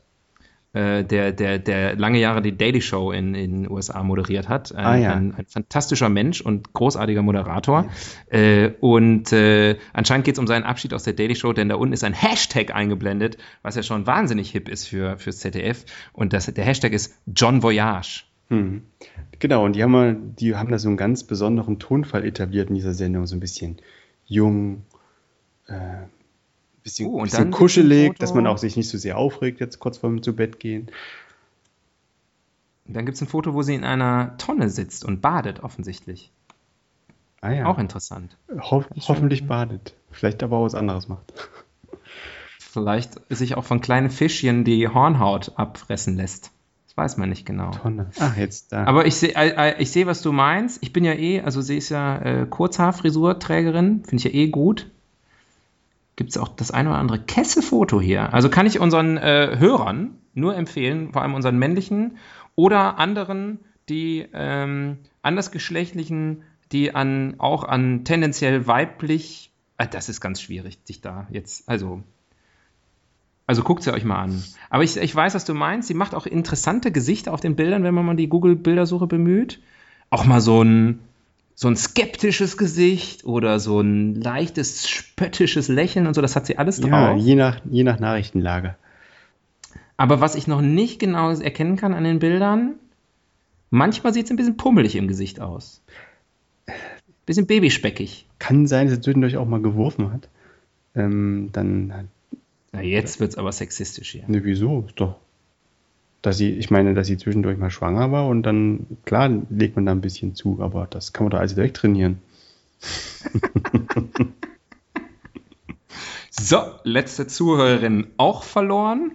Äh, der, der, der lange Jahre die Daily Show in den USA moderiert hat. Ein, ah, ja. ein, ein fantastischer Mensch und großartiger Moderator. Ja. Äh, und äh, anscheinend geht es um seinen Abschied aus der Daily Show, denn da unten ist ein Hashtag eingeblendet, was ja schon wahnsinnig hip ist für, fürs ZDF. Und das, der Hashtag ist John Voyage. Hm. Genau, und die haben, die haben da so einen ganz besonderen Tonfall etabliert in dieser Sendung, so ein bisschen jung, äh, bisschen, oh, bisschen kuschelig, dass man auch sich nicht so sehr aufregt, jetzt kurz vor dem zu Bett gehen. Dann gibt es ein Foto, wo sie in einer Tonne sitzt und badet, offensichtlich. Ah ja. Auch interessant. Ho hoffentlich badet. Vielleicht aber auch was anderes macht. Vielleicht sich auch von kleinen Fischchen die Hornhaut abfressen lässt. Das weiß man nicht genau. Tonne. Ach, jetzt da. Aber ich sehe, äh, äh, ich seh, was du meinst. Ich bin ja eh, also sie ist ja äh, Kurzhaarfrisurträgerin, finde ich ja eh gut gibt es auch das eine oder andere Kesselfoto hier. Also kann ich unseren äh, Hörern nur empfehlen, vor allem unseren männlichen oder anderen, die ähm, andersgeschlechtlichen, die an auch an tendenziell weiblich, äh, das ist ganz schwierig, sich da jetzt, also also guckt sie euch mal an. Aber ich, ich weiß, was du meinst. Sie macht auch interessante Gesichter auf den Bildern, wenn man mal die Google-Bildersuche bemüht. Auch mal so ein, so ein skeptisches Gesicht oder so ein leichtes spöttisches Lächeln und so, das hat sie alles drauf. Ja, je nach, je nach Nachrichtenlage. Aber was ich noch nicht genau erkennen kann an den Bildern, manchmal sieht es ein bisschen pummelig im Gesicht aus. Bisschen babyspeckig. Kann sein, dass er zwischendurch auch mal geworfen hat. Ähm, dann. Na, jetzt wird es aber sexistisch hier. Ne, wieso? Ist doch dass sie, ich meine, dass sie zwischendurch mal schwanger war und dann, klar, legt man da ein bisschen zu, aber das kann man doch alles direkt trainieren. so, letzte Zuhörerin auch verloren.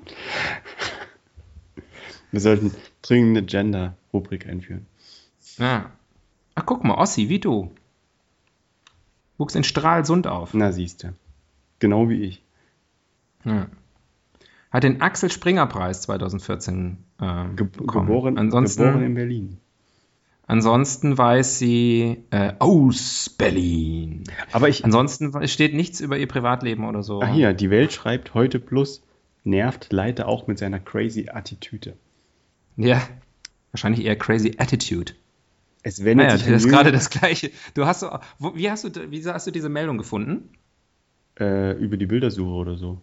Wir sollten dringend eine Gender-Rubrik einführen. Ja. Ach, guck mal, Ossi, wie du. Wuchs in Stralsund auf. Na, siehst du. Genau wie ich. Ja hat den Axel Springer Preis 2014 äh, Ge Geboren, ansonsten, geboren in Berlin. Ansonsten weiß sie äh, aus Berlin. Aber ich. Ansonsten steht nichts über ihr Privatleben oder so. Ach hier, die Welt schreibt heute plus nervt Leiter auch mit seiner crazy Attitüde. Ja, wahrscheinlich eher crazy Attitude. Es wendet naja, sich das ist gerade das gleiche. Du hast so, wie hast du, wie hast du diese Meldung gefunden? Äh, über die Bildersuche oder so.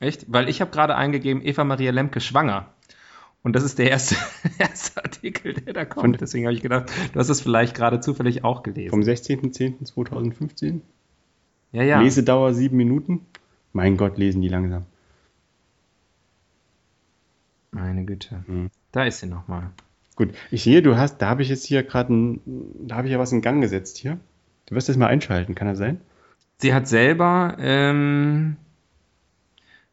Echt? Weil ich habe gerade eingegeben, Eva Maria Lemke schwanger. Und das ist der erste, erste Artikel, der da kommt. Und Deswegen habe ich gedacht, du hast es vielleicht gerade zufällig auch gelesen. Vom 16.10.2015? Ja, ja. Lesedauer sieben Minuten? Mein Gott, lesen die langsam. Meine Güte. Hm. Da ist sie nochmal. Gut, ich sehe, du hast, da habe ich jetzt hier gerade, da habe ich ja was in Gang gesetzt hier. Du wirst das mal einschalten, kann das sein? Sie hat selber, ähm,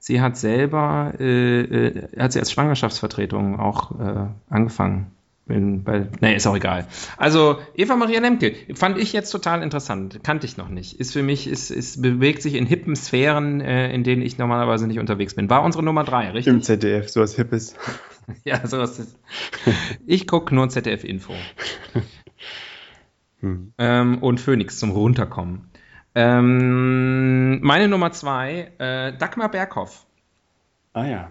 sie hat selber, äh, äh, hat sie als Schwangerschaftsvertretung auch äh, angefangen. In, bei, nee, ist auch egal. Also Eva Maria Lemke fand ich jetzt total interessant, kannte ich noch nicht. Ist für mich, ist, ist bewegt sich in hippen Sphären, äh, in denen ich normalerweise nicht unterwegs bin. War unsere Nummer drei, richtig? Im ZDF, sowas Hippes. ja, sowas. Ist, ich gucke nur ZDF Info. hm. ähm, und Phoenix zum Runterkommen. Ähm, meine Nummer zwei, äh, Dagmar Berghoff. Ah ja.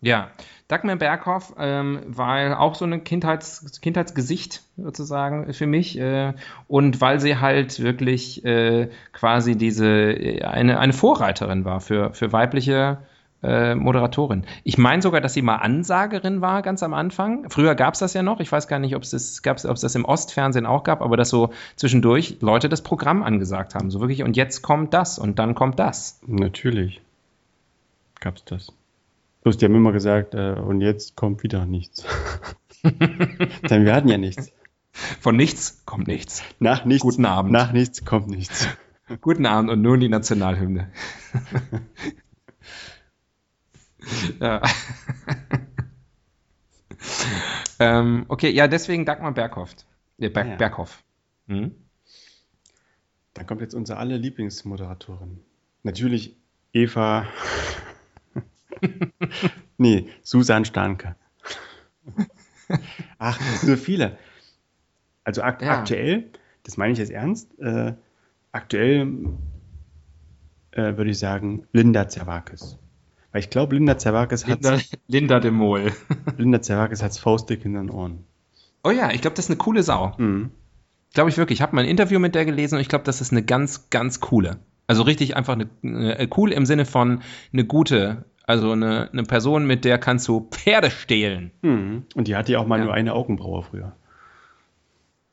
Ja, Dagmar Berghoff ähm, war auch so ein Kindheits, Kindheitsgesicht sozusagen für mich äh, und weil sie halt wirklich äh, quasi diese äh, eine, eine Vorreiterin war für, für weibliche äh, Moderatorin. Ich meine sogar, dass sie mal Ansagerin war ganz am Anfang. Früher gab es das ja noch. Ich weiß gar nicht, ob es das, gab's, das im Ostfernsehen auch gab, aber dass so zwischendurch Leute das Programm angesagt haben. So wirklich, und jetzt kommt das und dann kommt das. Natürlich gab es das. Bloß die haben immer gesagt, äh, und jetzt kommt wieder nichts. Denn wir hatten ja nichts. Von nichts kommt nichts. Nach nichts. Guten Abend. Nach nichts kommt nichts. Guten Abend und nun die Nationalhymne. ja. Ähm, okay, ja, deswegen Dagmar Berghoff. Ja, Berg, Ah, ja. Berghoff. Hm? Dann kommt jetzt unsere alle Lieblingsmoderatorin. Natürlich Eva. nee, Susan Starnke. Ach, so viele. Also ak Ja. aktuell, das meine ich jetzt ernst, äh, aktuell äh, würde ich sagen Linda Zerwakis. Weil ich glaube, Linda Zerwakis hat Linda, Linda de Mol. Linda Zerwakis hat's faustdick in den Ohren. Oh ja, ich glaube, das ist eine coole Sau. Mhm. Glaube ich wirklich. Ich habe mal ein Interview mit der gelesen und ich glaube, das ist eine ganz, ganz coole. Also richtig einfach eine, eine cool im Sinne von eine gute, also eine, eine Person, mit der kannst du Pferde stehlen. Mhm. Und die hatte ja auch mal Ja. nur eine Augenbraue früher.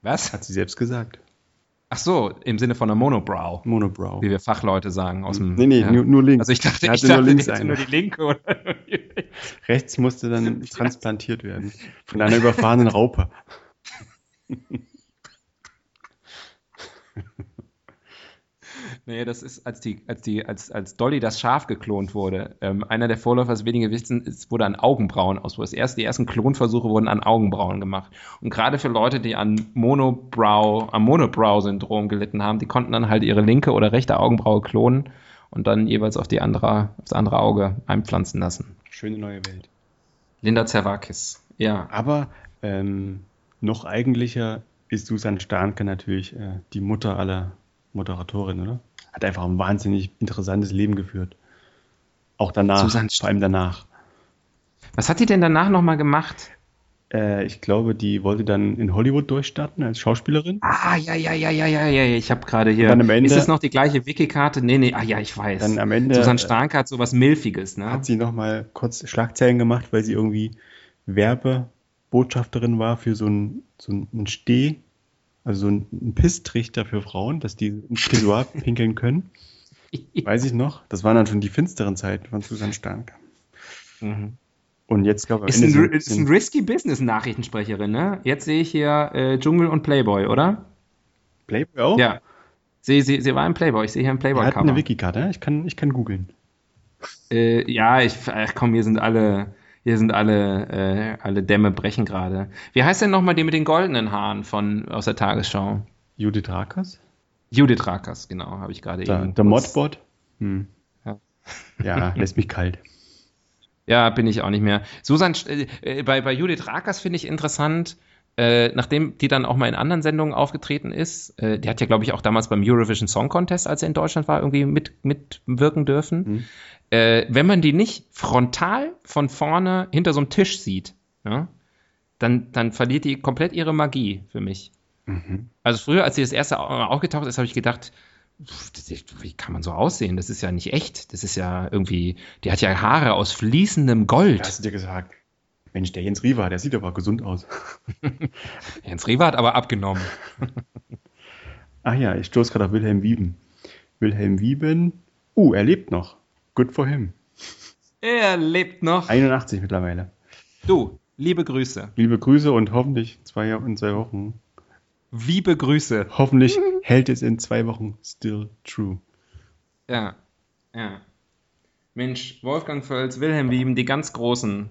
Was? Hat sie selbst gesagt. Ach so, im Sinne von einer Monobrow, Monobrow. wie wir Fachleute sagen aus dem. Nee, nee, ja. nur, nur links. Also ich dachte, ich hatte nur dachte links jetzt nur die linke oder. Rechts musste dann transplantiert werden. Von einer überfahrenen Raupe. Nee, das ist, als die, als die, als, als Dolly das Schaf geklont wurde, ähm, einer der Vorläufer, das wenige wissen, es wurde an Augenbrauen aus. Das erste, die ersten Klonversuche wurden an Augenbrauen gemacht. Und gerade für Leute, die an Monobrow, am Monobrow-Syndrom gelitten haben, die konnten dann halt ihre linke oder rechte Augenbraue klonen und dann jeweils auf die andere, aufs andere Auge einpflanzen lassen. Schöne neue Welt. Linda Zerwakis, ja. Aber ähm, noch eigentlicher ist Susan Starnke natürlich äh, die Mutter aller Moderatorinnen, oder? Hat einfach ein wahnsinnig interessantes Leben geführt. Auch danach, Susan vor allem danach. Was hat die denn danach nochmal gemacht? Äh, ich glaube, die wollte dann in Hollywood durchstarten als Schauspielerin. Ah, ja, ja, ja, ja, ja, ja, ich habe gerade hier. Dann am Ende- ist das noch die gleiche Wiki-Karte? Nee, nee, ah ja, ich weiß. Dann am Ende, Susanne Starke hat sowas Milfiges, ne? Hat sie nochmal kurz Schlagzeilen gemacht, weil sie irgendwie Werbebotschafterin war für so ein, so ein Steh, also so ein, ein Pisstrichter für Frauen, dass die ins Pissoir pinkeln können. Weiß ich noch. Das waren dann schon die finsteren Zeiten von Susan Stark. Mhm. Und jetzt glaube ich, Ist, ein, ist ein risky Business Nachrichtensprecherin, ne? Jetzt sehe ich hier äh, Dschungel und Playboy, oder? Playboy auch? Ja. Sie, sie, sie war im Playboy. Ich sehe hier ein Er hat eine Playboy-Cover. Wikikarte. Ich kann, ich kann googeln. Äh, ja, ich, ach komm, hier sind alle, hier sind alle, äh, alle Dämme brechen gerade. Wie heißt denn nochmal die mit den goldenen Haaren von aus der Tagesschau? Judith Rakers? Judith Rakers, genau, habe ich gerade eben. der Modbot? Hm. Ja. Ja, lässt mich kalt. Ja, bin ich auch nicht mehr. Susan, äh, bei, bei Judith Rakers finde ich interessant, äh, nachdem die dann auch mal in anderen Sendungen aufgetreten ist, äh, die hat ja, glaube ich, auch damals beim Eurovision Song Contest, als er in Deutschland war, irgendwie mit, mitwirken dürfen. Mhm. Äh, wenn man die nicht frontal von vorne hinter so einem Tisch sieht, ja, dann, dann verliert die komplett ihre Magie für mich. Mhm. Also früher, als sie das erste Mal aufgetaucht ist, habe ich gedacht, wie kann man so aussehen? Das ist ja nicht echt. Das ist ja irgendwie, die hat ja Haare aus fließendem Gold. Hast du dir gesagt, Mensch, der Jens Riva, der sieht aber gesund aus. Jens Riva hat aber abgenommen. Ach ja, ich stoße gerade auf Wilhelm Wieben. Wilhelm Wieben, uh, er lebt noch. Good for him. Er lebt noch. 81 mittlerweile. Du, liebe Grüße. Liebe Grüße und hoffentlich zwei, in zwei Wochen. Liebe Grüße. Hoffentlich hält es in zwei Wochen still true. Ja, ja. Mensch, Wolfgang Völz, Wilhelm Wieben, die ganz Großen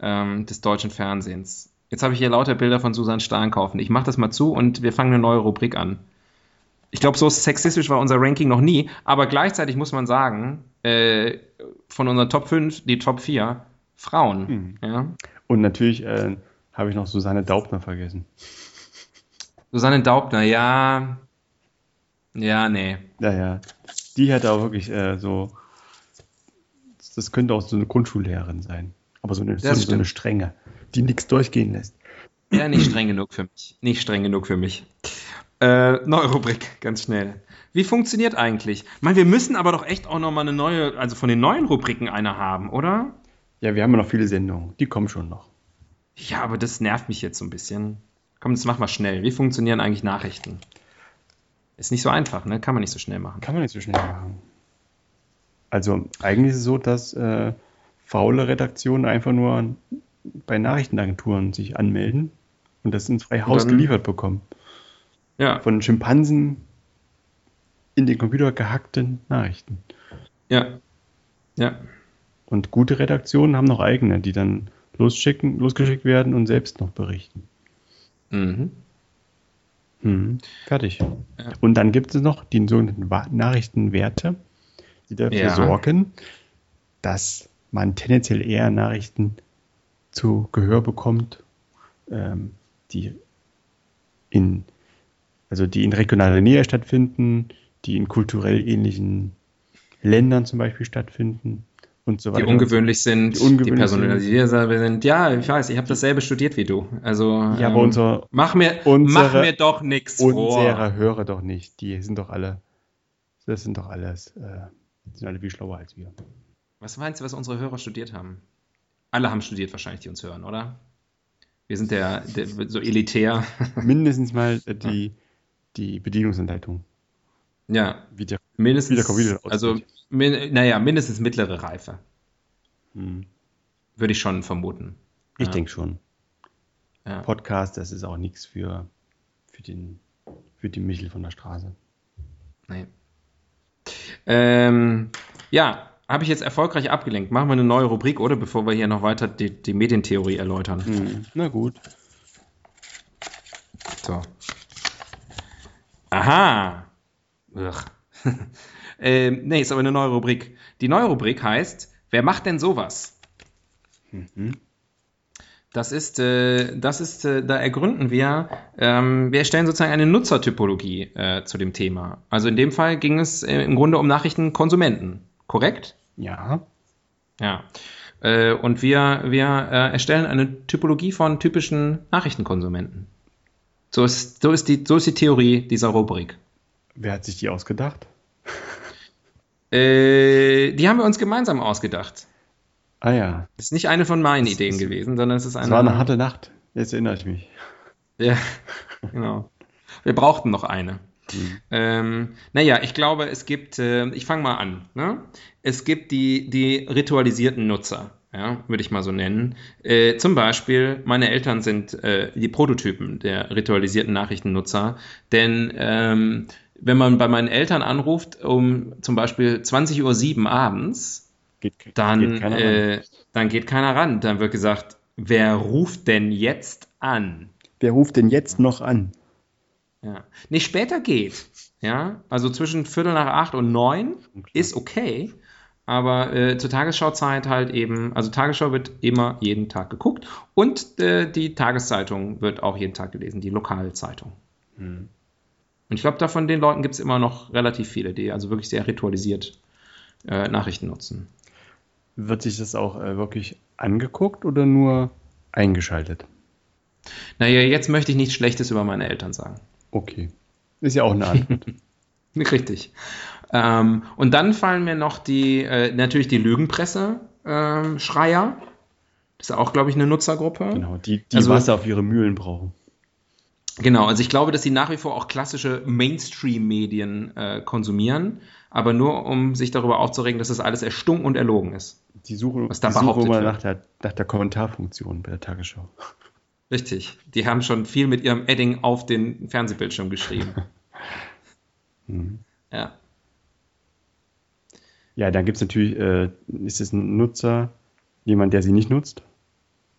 ähm, des deutschen Fernsehens. Jetzt habe ich hier lauter Bilder von Susan Starnkaufen. Ich mache das mal zu und wir fangen eine neue Rubrik an. Ich glaube, so sexistisch war unser Ranking noch nie, aber gleichzeitig muss man sagen, äh, von unseren Top 5, die Top 4, Frauen. Ja? Und natürlich äh, habe ich noch Susanne Daubner vergessen. Susanne Daubner, ja. Ja, nee. Ja, ja. Die hätte auch wirklich äh, so. Das könnte auch so eine Grundschullehrerin sein. Aber so eine, so, so eine strenge, die nichts durchgehen lässt. Ja, nicht streng genug für mich. Nicht streng genug für mich. Äh, neue Rubrik, ganz schnell. Wie funktioniert eigentlich? Ich meine, wir müssen aber doch echt auch nochmal eine neue, also von den neuen Rubriken eine haben, oder? Ja, wir haben ja noch viele Sendungen. Die kommen schon noch. Ja, aber das nervt mich jetzt so ein bisschen. Komm, das mach mal schnell. Wie funktionieren eigentlich Nachrichten? Ist nicht so einfach, ne? Kann man nicht so schnell machen. Kann man nicht so schnell machen. Also eigentlich ist es so, dass äh, faule Redaktionen einfach nur bei Nachrichtenagenturen sich anmelden und das ins freie Haus geliefert bekommen. Ja, Von Schimpansen in den Computer gehackten Nachrichten. ja, ja. Und gute Redaktionen haben noch eigene, die dann losschicken, losgeschickt werden und selbst noch berichten. Mhm. Mhm. Fertig. Ja. Und dann gibt es noch die sogenannten Nachrichtenwerte, die dafür ja. sorgen, dass man tendenziell eher Nachrichten zu Gehör bekommt, ähm, die in also die in regionaler Nähe stattfinden, die in kulturell ähnlichen Ländern zum Beispiel stattfinden und so weiter. Die ungewöhnlich sind, die, ungewöhnlich die personalisiert sind. Ja, ich weiß, ich habe dasselbe studiert wie du. Also ja, aber ähm, unser, mach mir, unsere, mach mir doch nichts vor. Unsere Hörer doch nicht. Die sind doch alle, das sind doch alles, äh, sind alle viel schlauer als wir. Was meinst du, was unsere Hörer studiert haben? Alle haben studiert wahrscheinlich, die uns hören, oder? Wir sind der, der so elitär. Mindestens mal die, die Bedienungsanleitung. Ja, wie der, mindestens, wie der also min, naja, mindestens mittlere Reife. Hm. Würde ich schon vermuten. Ich ja. denke schon. Ja. Podcast, das ist auch nichts für, für, den, für die Michel von der Straße. Nee. Ähm, ja, habe ich jetzt erfolgreich abgelenkt. Machen wir eine neue Rubrik, oder? Bevor wir hier noch weiter die, die Medientheorie erläutern. Hm. Na gut. So. Aha. ähm, nee, ist aber eine neue Rubrik. Die neue Rubrik heißt, wer macht denn sowas? Mhm. Das ist, äh, das ist, äh, da ergründen wir, ähm, wir erstellen sozusagen eine Nutzertypologie äh, zu dem Thema. Also in dem Fall ging es äh, im Grunde um Nachrichtenkonsumenten, korrekt? Ja. Ja. Äh, und wir, wir äh, erstellen eine Typologie von typischen Nachrichtenkonsumenten. So ist, so ist, die, so ist die Theorie dieser Rubrik. Wer hat sich die ausgedacht? Äh, die haben wir uns gemeinsam ausgedacht. Ah ja. Das ist nicht eine von meinen das Ideen ist, gewesen, sondern es ist eine. Es war eine harte Nacht. Jetzt erinnere ich mich. Ja, genau. Wir brauchten noch eine. Mhm. Ähm, naja, ich glaube, es gibt, äh, ich fange mal an. Ne? Es gibt die, die ritualisierten Nutzer ja, würde ich mal so nennen. Äh, zum Beispiel, meine Eltern sind äh, die Prototypen der ritualisierten Nachrichtennutzer, denn ähm, wenn man bei meinen Eltern anruft, um zum Beispiel 20.07 Uhr abends, geht, dann, geht äh, dann geht keiner ran. Dann wird gesagt, wer ruft denn jetzt an? Wer ruft denn jetzt noch an? Ja. Nee, später geht. Ja, also zwischen Viertel nach acht und neun ist okay aber äh, zur Tagesschauzeit halt eben, also Tagesschau wird immer jeden Tag geguckt und äh, die Tageszeitung wird auch jeden Tag gelesen, die Lokalzeitung. Mhm. Und ich glaube, davon den Leuten gibt es immer noch relativ viele, die also wirklich sehr ritualisiert äh, Nachrichten nutzen. Wird sich das auch äh, wirklich angeguckt oder nur eingeschaltet? Naja, jetzt möchte ich nichts Schlechtes über meine Eltern sagen. Okay. Ist ja auch eine Antwort. Richtig. Ähm, und dann fallen mir noch die, äh, natürlich die Lügenpresse-Schreier. Ähm, das ist auch, glaube ich, eine Nutzergruppe. Genau, die, die also, Wasser auf ihre Mühlen brauchen. Genau, also ich glaube, dass sie nach wie vor auch klassische Mainstream-Medien äh, konsumieren, aber nur um sich darüber aufzuregen, dass das alles erstunken und erlogen ist. Die suchen, was da die behauptet suchen immer nach der, nach der Kommentarfunktion bei der Tagesschau. Richtig, die haben schon viel mit ihrem Edding auf den Fernsehbildschirm geschrieben. mhm. Ja. Ja, dann gibt es natürlich, äh, ist es ein Nutzer, jemand, der sie nicht nutzt?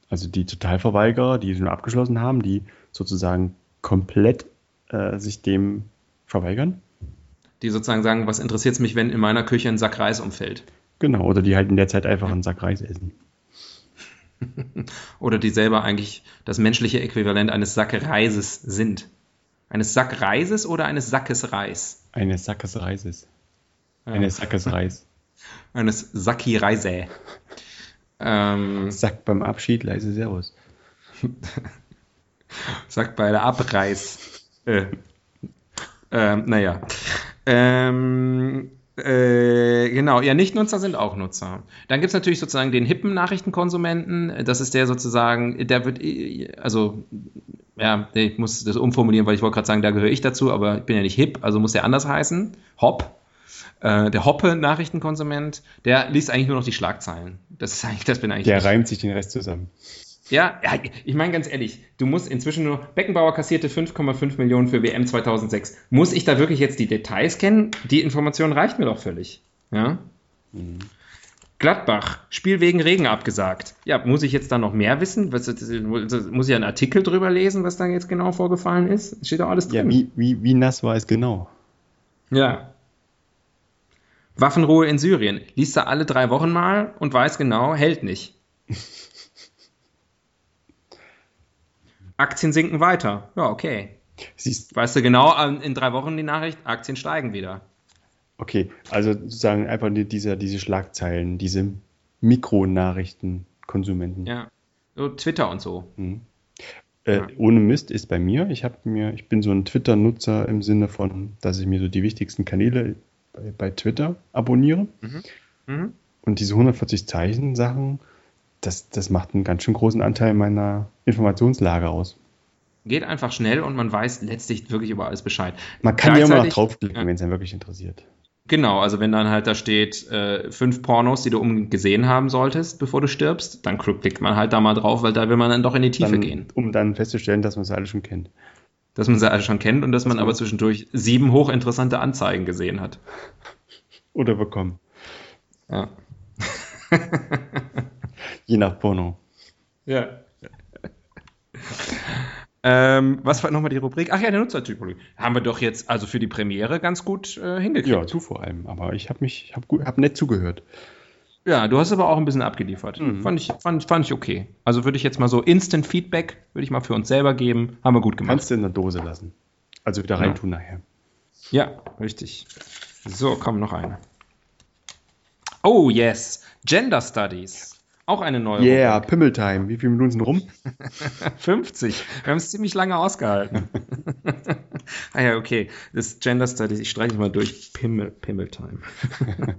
Also die Totalverweigerer, die sie nur abgeschlossen haben, die sozusagen komplett äh, sich dem verweigern? Die sozusagen sagen, was interessiert es mich, wenn in meiner Küche ein Sack Reis umfällt? Genau, oder die halt in der Zeit einfach einen Sack Reis essen. oder die selber eigentlich das menschliche Äquivalent eines Sack Reises sind. Eines Sack Reises oder eines Sackes Reis? Eines Sackes Reises. Eines Sackes Reis eines Saki Reise. Ähm, Sagt beim Abschied leise Servus. Sagt bei der Abreis. Äh, ähm, naja. Ähm, äh, genau, ja, Nicht-Nutzer sind auch Nutzer. Dann gibt es natürlich sozusagen den hippen Nachrichtenkonsumenten. Das ist der sozusagen, der wird, also, ja, ich muss das umformulieren, weil ich wollte gerade sagen, da gehöre ich dazu, aber ich bin ja nicht hip, also muss der anders heißen. Hop. Äh, der Hoppe-Nachrichtenkonsument, der liest eigentlich nur noch die Schlagzeilen. Das ist eigentlich, das bin eigentlich. Der ich. reimt sich den Rest zusammen. Ja, ja ich meine ganz ehrlich, du musst inzwischen nur, Beckenbauer kassierte 5,5 Millionen für WM 2006. Muss ich da wirklich jetzt die Details kennen? Die Information reicht mir doch völlig. Ja. Mhm. Gladbach, Spiel wegen Regen abgesagt. Ja, muss ich jetzt da noch mehr wissen? Was, muss ich einen Artikel drüber lesen, was da jetzt genau vorgefallen ist? Steht da alles drin. Ja, wie, wie, wie nass war es genau? Ja. Waffenruhe in Syrien. Liest er alle drei Wochen mal und weiß genau, hält nicht. Aktien sinken weiter. Ja, okay. Siehst, weißt du genau, in drei Wochen die Nachricht, Aktien steigen wieder. Okay, also sozusagen einfach diese, diese Schlagzeilen, diese Mikronachrichtenkonsumenten. Ja, so Twitter und so. Mhm. Äh, ja. Ohne Mist ist bei mir, ich habe mir, ich bin so ein Twitter-Nutzer im Sinne von, dass ich mir so die wichtigsten Kanäle bei, bei Twitter abonniere. Mhm. Mhm. Und diese 140 Zeichen Sachen, das, das macht einen ganz schön großen Anteil meiner Informationslage aus. Geht einfach schnell und man weiß letztlich wirklich über alles Bescheid. Man kann ja immer noch draufklicken, ja. wenn es einen wirklich interessiert. Genau, also wenn dann halt da steht, äh, fünf Pornos, die du unbedingt gesehen haben solltest, bevor du stirbst, dann klickt man halt da mal drauf, weil da will man dann doch in die Tiefe dann, gehen. Um dann festzustellen, dass man sie alle schon kennt. Dass man sie alle schon kennt und dass man aber zwischendurch sieben hochinteressante Anzeigen gesehen hat. Oder bekommen. Ja. Je nach Porno. Ja. Ähm, was war nochmal die Rubrik? Ach ja, der Nutzertypologie. Haben wir doch jetzt also für die Premiere ganz gut äh, hingekriegt. Ja, du vor allem. Aber ich habe mich, habe hab nett zugehört. Ja, du hast aber auch ein bisschen abgeliefert. Mhm. Fand, ich, fand, fand ich okay. Also würde ich jetzt mal so Instant Feedback, würde ich mal für uns selber geben. Haben wir gut gemacht. Kannst du in der Dose lassen. Also wieder reintun ja. nachher. Ja, richtig. So, komm, noch eine. Oh, yes. Gender Studies. Auch eine neue Yeah, Rubrik. Pimmeltime. Wie viele Minuten sind rum? 50. Wir haben es ziemlich lange ausgehalten. ah ja, okay. Das Gender Studies, ich streiche mal durch. Pimmel, Pimmeltime.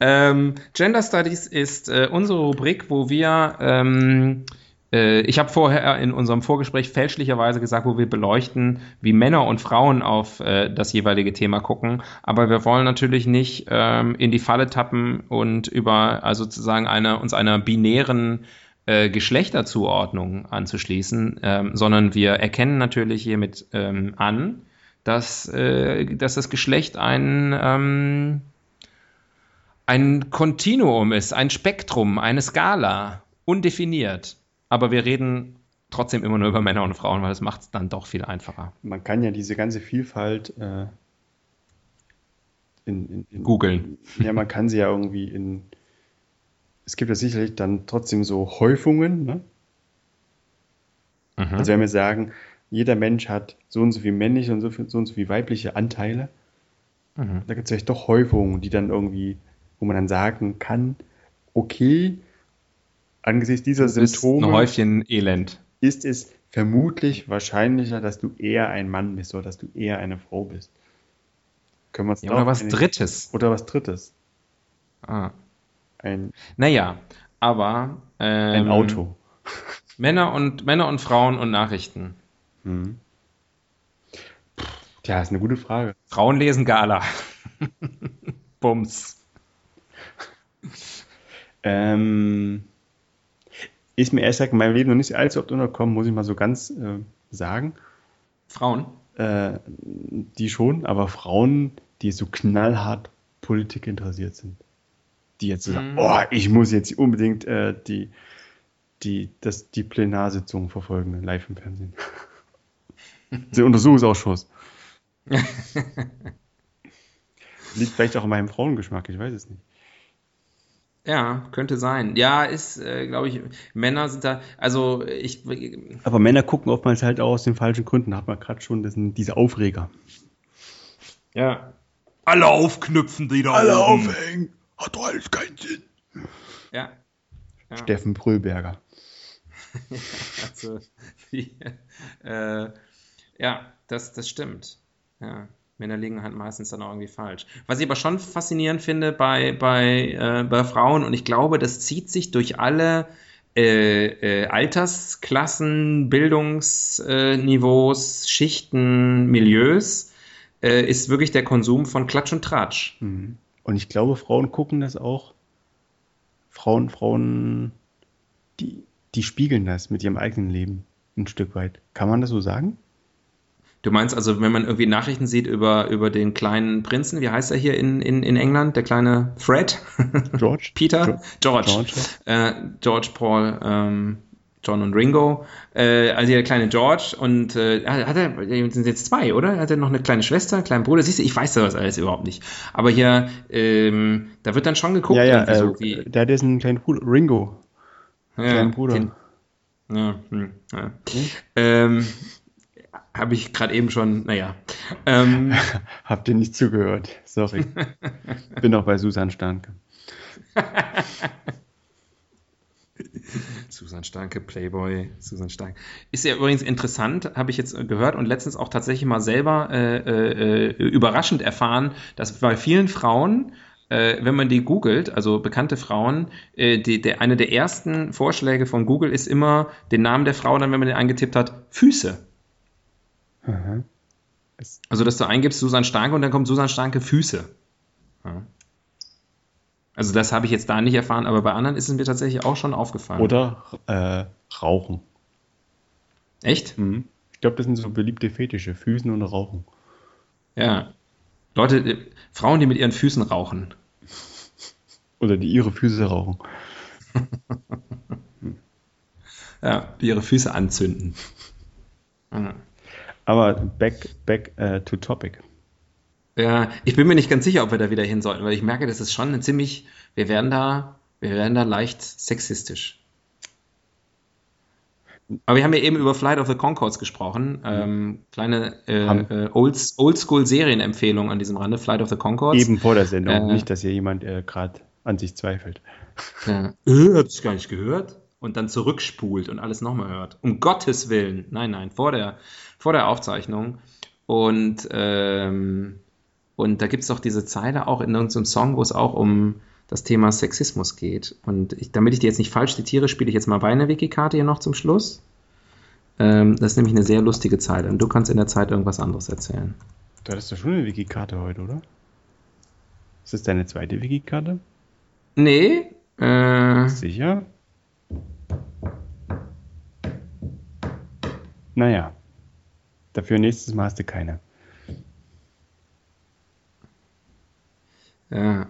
ähm, Gender Studies ist äh, unsere Rubrik, wo wir ähm, äh, ich habe vorher in unserem Vorgespräch fälschlicherweise gesagt, wo wir beleuchten, wie Männer und Frauen auf äh, das jeweilige Thema gucken. Aber wir wollen natürlich nicht ähm, in die Falle tappen und über also sozusagen eine, uns einer binären äh, Geschlechterzuordnung anzuschließen, ähm, sondern wir erkennen natürlich hiermit ähm, an, dass, äh, dass das Geschlecht ein, ähm, ein Kontinuum ist, ein Spektrum, eine Skala, undefiniert. Aber wir reden trotzdem immer nur über Männer und Frauen, weil das macht es dann doch viel einfacher. Man kann ja diese ganze Vielfalt äh, in, in, in googeln. Ja, man kann sie ja irgendwie in. Es gibt ja sicherlich dann trotzdem so Häufungen. Ne? Mhm. Also wenn wir sagen, jeder Mensch hat so und so viel männliche und so, viel, so und so viel weibliche Anteile, mhm. da gibt es vielleicht doch Häufungen, die dann irgendwie, wo man dann sagen kann, okay, Angesichts dieser Symptome ein Häufchen Elend. ist es vermutlich wahrscheinlicher, dass du eher ein Mann bist oder dass du eher eine Frau bist. Können wir uns ja, oder was Drittes. Oder was Drittes. Ah. Ein, naja, aber ähm, ein Auto. Männer und Männer und Frauen und Nachrichten. Hm. Tja, ist eine gute Frage. Frauen lesen Gala. Bums. Ähm, ist mir erst gesagt in meinem Leben noch nicht allzu oft unterkommen, muss ich mal so ganz äh, sagen. Frauen? Äh, die schon, aber Frauen, die so knallhart Politik interessiert sind. Die jetzt so sagen, mhm. oh, ich muss jetzt unbedingt äh, die, die, das, die Plenarsitzung verfolgen, live im Fernsehen. Der Untersuchungsausschuss. Liegt vielleicht auch an meinem Frauengeschmack, ich weiß es nicht. Ja, könnte sein. Ja, ist, äh, glaube ich, Männer sind da, also ich. Aber Männer gucken oftmals halt auch aus den falschen Gründen, hat man gerade schon, das sind diese Aufreger. Ja. Alle aufknüpfen, die da Alle oben. aufhängen. Hat doch alles keinen Sinn. Ja. ja. Steffen Brüllberger. also, die, äh, ja, das, das stimmt. Ja. Männer liegen halt meistens dann auch irgendwie falsch. Was ich aber schon faszinierend finde bei, bei, äh, bei Frauen, und ich glaube, das zieht sich durch alle äh, äh, Altersklassen, Bildungsniveaus, Schichten, Milieus, äh, ist wirklich der Konsum von Klatsch und Tratsch. Mhm. Und ich glaube, Frauen gucken das auch. Frauen, Frauen, die, die spiegeln das mit ihrem eigenen Leben ein Stück weit. Kann man das so sagen? Du meinst also, wenn man irgendwie Nachrichten sieht über, über den kleinen Prinzen, wie heißt er hier in, in, in England, der kleine Fred? George? Peter? George. George, äh, George Paul, ähm, John und Ringo. Äh, also der kleine George und äh, hat er, sind jetzt zwei, oder? Hat er noch eine kleine Schwester, einen kleinen Bruder? Siehst du, ich weiß das alles überhaupt nicht. Aber hier, ähm, da wird dann schon geguckt. Ja, ja, äh, so wie, der hat jetzt einen kleinen Bruder, Ringo. Ja, kleinen Bruder. Den, ja, hm, ja. Hm? Ähm, habe ich gerade eben schon, naja. Ähm, Habt ihr nicht zugehört? Sorry. Bin noch bei Susan Starnke. Susan Starke, Playboy, Susan Starke. Ist ja übrigens interessant, habe ich jetzt gehört und letztens auch tatsächlich mal selber äh, äh, überraschend erfahren, dass bei vielen Frauen, äh, wenn man die googelt, also bekannte Frauen, äh, die, der, eine der ersten Vorschläge von Google ist immer den Namen der Frau, dann wenn man den eingetippt hat, Füße. Mhm. Also, dass du eingibst Susan Starke und dann kommt Susan Starke Füße. Ja. Also das habe ich jetzt da nicht erfahren, aber bei anderen ist es mir tatsächlich auch schon aufgefallen. Oder äh, Rauchen. Echt? Mhm. Ich glaube, das sind so beliebte Fetische, Füßen und Rauchen. Ja. Leute, äh, Frauen, die mit ihren Füßen rauchen. Oder die ihre Füße rauchen. ja, die ihre Füße anzünden. Aber back, back uh, to topic. Ja, ich bin mir nicht ganz sicher, ob wir da wieder hin sollten, weil ich merke, das ist schon ein ziemlich, wir werden da, wir werden da leicht sexistisch. Aber wir haben ja eben über Flight of the Concords gesprochen. Ähm, kleine äh, äh, Oldschool-Serienempfehlung an diesem Rande, Flight of the Concords. Eben vor der Sendung, äh, nicht, dass hier jemand äh, gerade an sich zweifelt. Ja. Äh, hab ich gar nicht gehört? Und dann zurückspult und alles nochmal hört. Um Gottes Willen. Nein, nein, vor der, vor der Aufzeichnung. Und ähm, und da gibt es doch diese Zeile auch in irgendeinem Song, wo es auch um das Thema Sexismus geht. Und ich, damit ich dir jetzt nicht falsch zitiere, spiele ich jetzt mal meine Wikikarte hier noch zum Schluss. Ähm, das ist nämlich eine sehr lustige Zeile. Und du kannst in der Zeit irgendwas anderes erzählen. Du hattest doch schon eine Wikikarte heute, oder? Ist das deine zweite Wikikarte? Nee. Äh, Sicher? Naja. Dafür nächstes Mal hast du keine. Ja.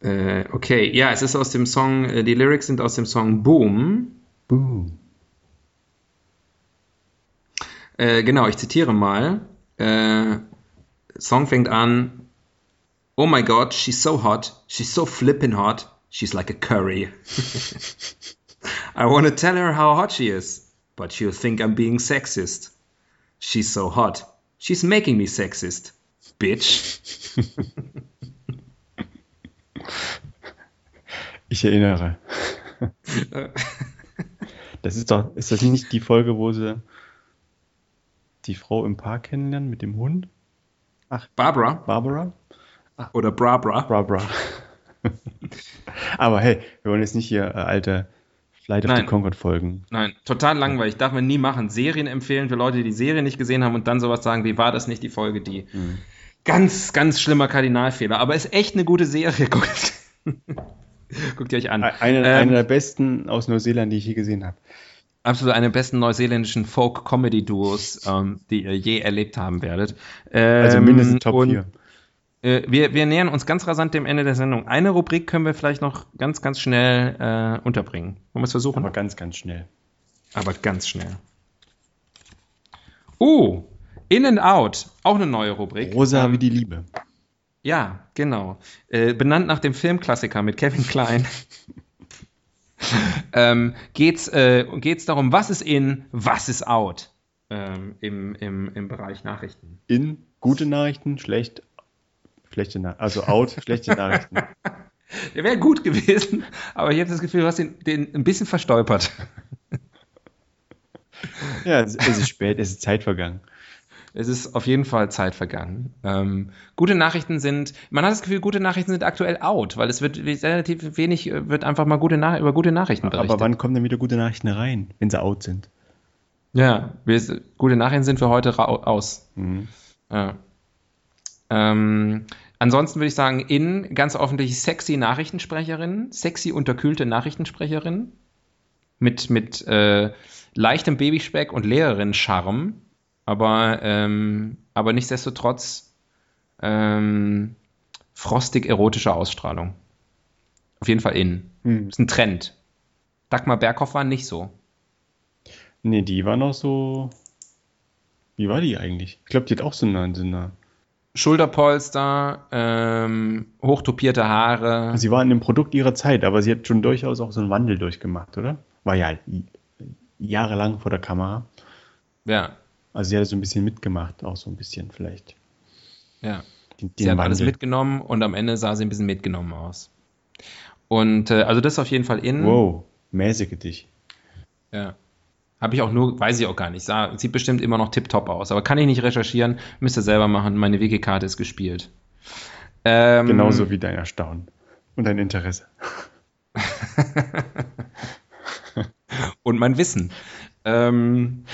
Äh, okay, ja, es ist aus dem Song, äh, die Lyrics sind aus dem Song Boom. Boom. Äh, genau, ich zitiere mal. Äh, Song fängt an. Oh my god, she's so hot. She's so flippin' hot. She's like a curry. I wanna tell her how hot she is, but she'll think I'm being sexist. She's so hot. She's making me sexist. Bitch. Ich erinnere. Das ist doch, ist das nicht die Folge, wo sie die Frau im Park kennenlernen mit dem Hund? Ach, Barbara. Barbara? Ach. Oder Barbara. Barbara. Aber hey, wir wollen jetzt nicht hier äh, alte Flight of Nein. the Concord folgen. Nein, total langweilig. Darf man nie machen. Serien empfehlen für Leute, die die Serie nicht gesehen haben und dann sowas sagen, wie war das nicht die Folge, die. Mhm. Ganz, ganz schlimmer Kardinalfehler. Aber ist echt eine gute Serie. Guckt, guckt ihr euch an. Eine, ähm, eine der besten aus Neuseeland, die ich je gesehen habe. Absolut eine der besten neuseeländischen Folk-Comedy-Duos, ähm, die ihr je erlebt haben werdet. Ähm, also mindestens Top 4. Äh, wir, wir nähern uns ganz rasant dem Ende der Sendung. Eine Rubrik können wir vielleicht noch ganz, ganz schnell äh, unterbringen. Wollen wir es versuchen? Aber ganz, ganz schnell. Aber ganz schnell. Oh, In and Out, auch eine neue Rubrik. Rosa ähm, wie die Liebe. Ja, genau. Äh, benannt nach dem Filmklassiker mit Kevin Klein. ähm, geht's, äh, geht's darum, was ist in, was ist out ähm, im, im, im Bereich Nachrichten? In, gute Nachrichten, schlecht, schlechte Nachrichten. Also out, schlechte Nachrichten. Der wäre gut gewesen, aber ich habe das Gefühl, du hast den, den ein bisschen verstolpert. ja, es ist spät, es ist Zeit vergangen. Es ist auf jeden Fall Zeit vergangen. Ähm, gute Nachrichten sind, man hat das Gefühl, gute Nachrichten sind aktuell out, weil es wird relativ wenig, äh, wird einfach mal gute Nach über gute Nachrichten berichtet. Aber wann kommen denn wieder gute Nachrichten rein, wenn sie out sind? Ja, wir, gute Nachrichten sind für heute aus. Mhm. Ja. Ähm, ansonsten würde ich sagen, in ganz offensichtlich sexy Nachrichtensprecherin, sexy unterkühlte Nachrichtensprecherin mit, mit äh, leichtem Babyspeck und Lehrerin-Charme aber, ähm, aber nichtsdestotrotz ähm, frostig-erotische Ausstrahlung. Auf jeden Fall innen. Hm. Ist ein Trend. Dagmar Berghoff war nicht so. Nee, die war noch so. Wie war die eigentlich? Ich glaube, die hat auch so eine, so eine Schulterpolster, ähm, hochtopierte Haare. Sie war in dem Produkt ihrer Zeit, aber sie hat schon durchaus auch so einen Wandel durchgemacht, oder? War ja jahrelang vor der Kamera. Ja. Also sie hat so ein bisschen mitgemacht, auch so ein bisschen vielleicht. Ja. Den, den sie hat Wandel. alles mitgenommen und am Ende sah sie ein bisschen mitgenommen aus. Und äh, also das ist auf jeden Fall in. Wow, mäßige dich. Ja. Habe ich auch nur, weiß ich auch gar nicht. Sah, sieht bestimmt immer noch tipptopp aus. Aber kann ich nicht recherchieren, müsst ihr selber machen. Meine WG-Karte ist gespielt. Ähm, Genauso wie dein Erstaunen und dein Interesse. und mein Wissen. Ähm,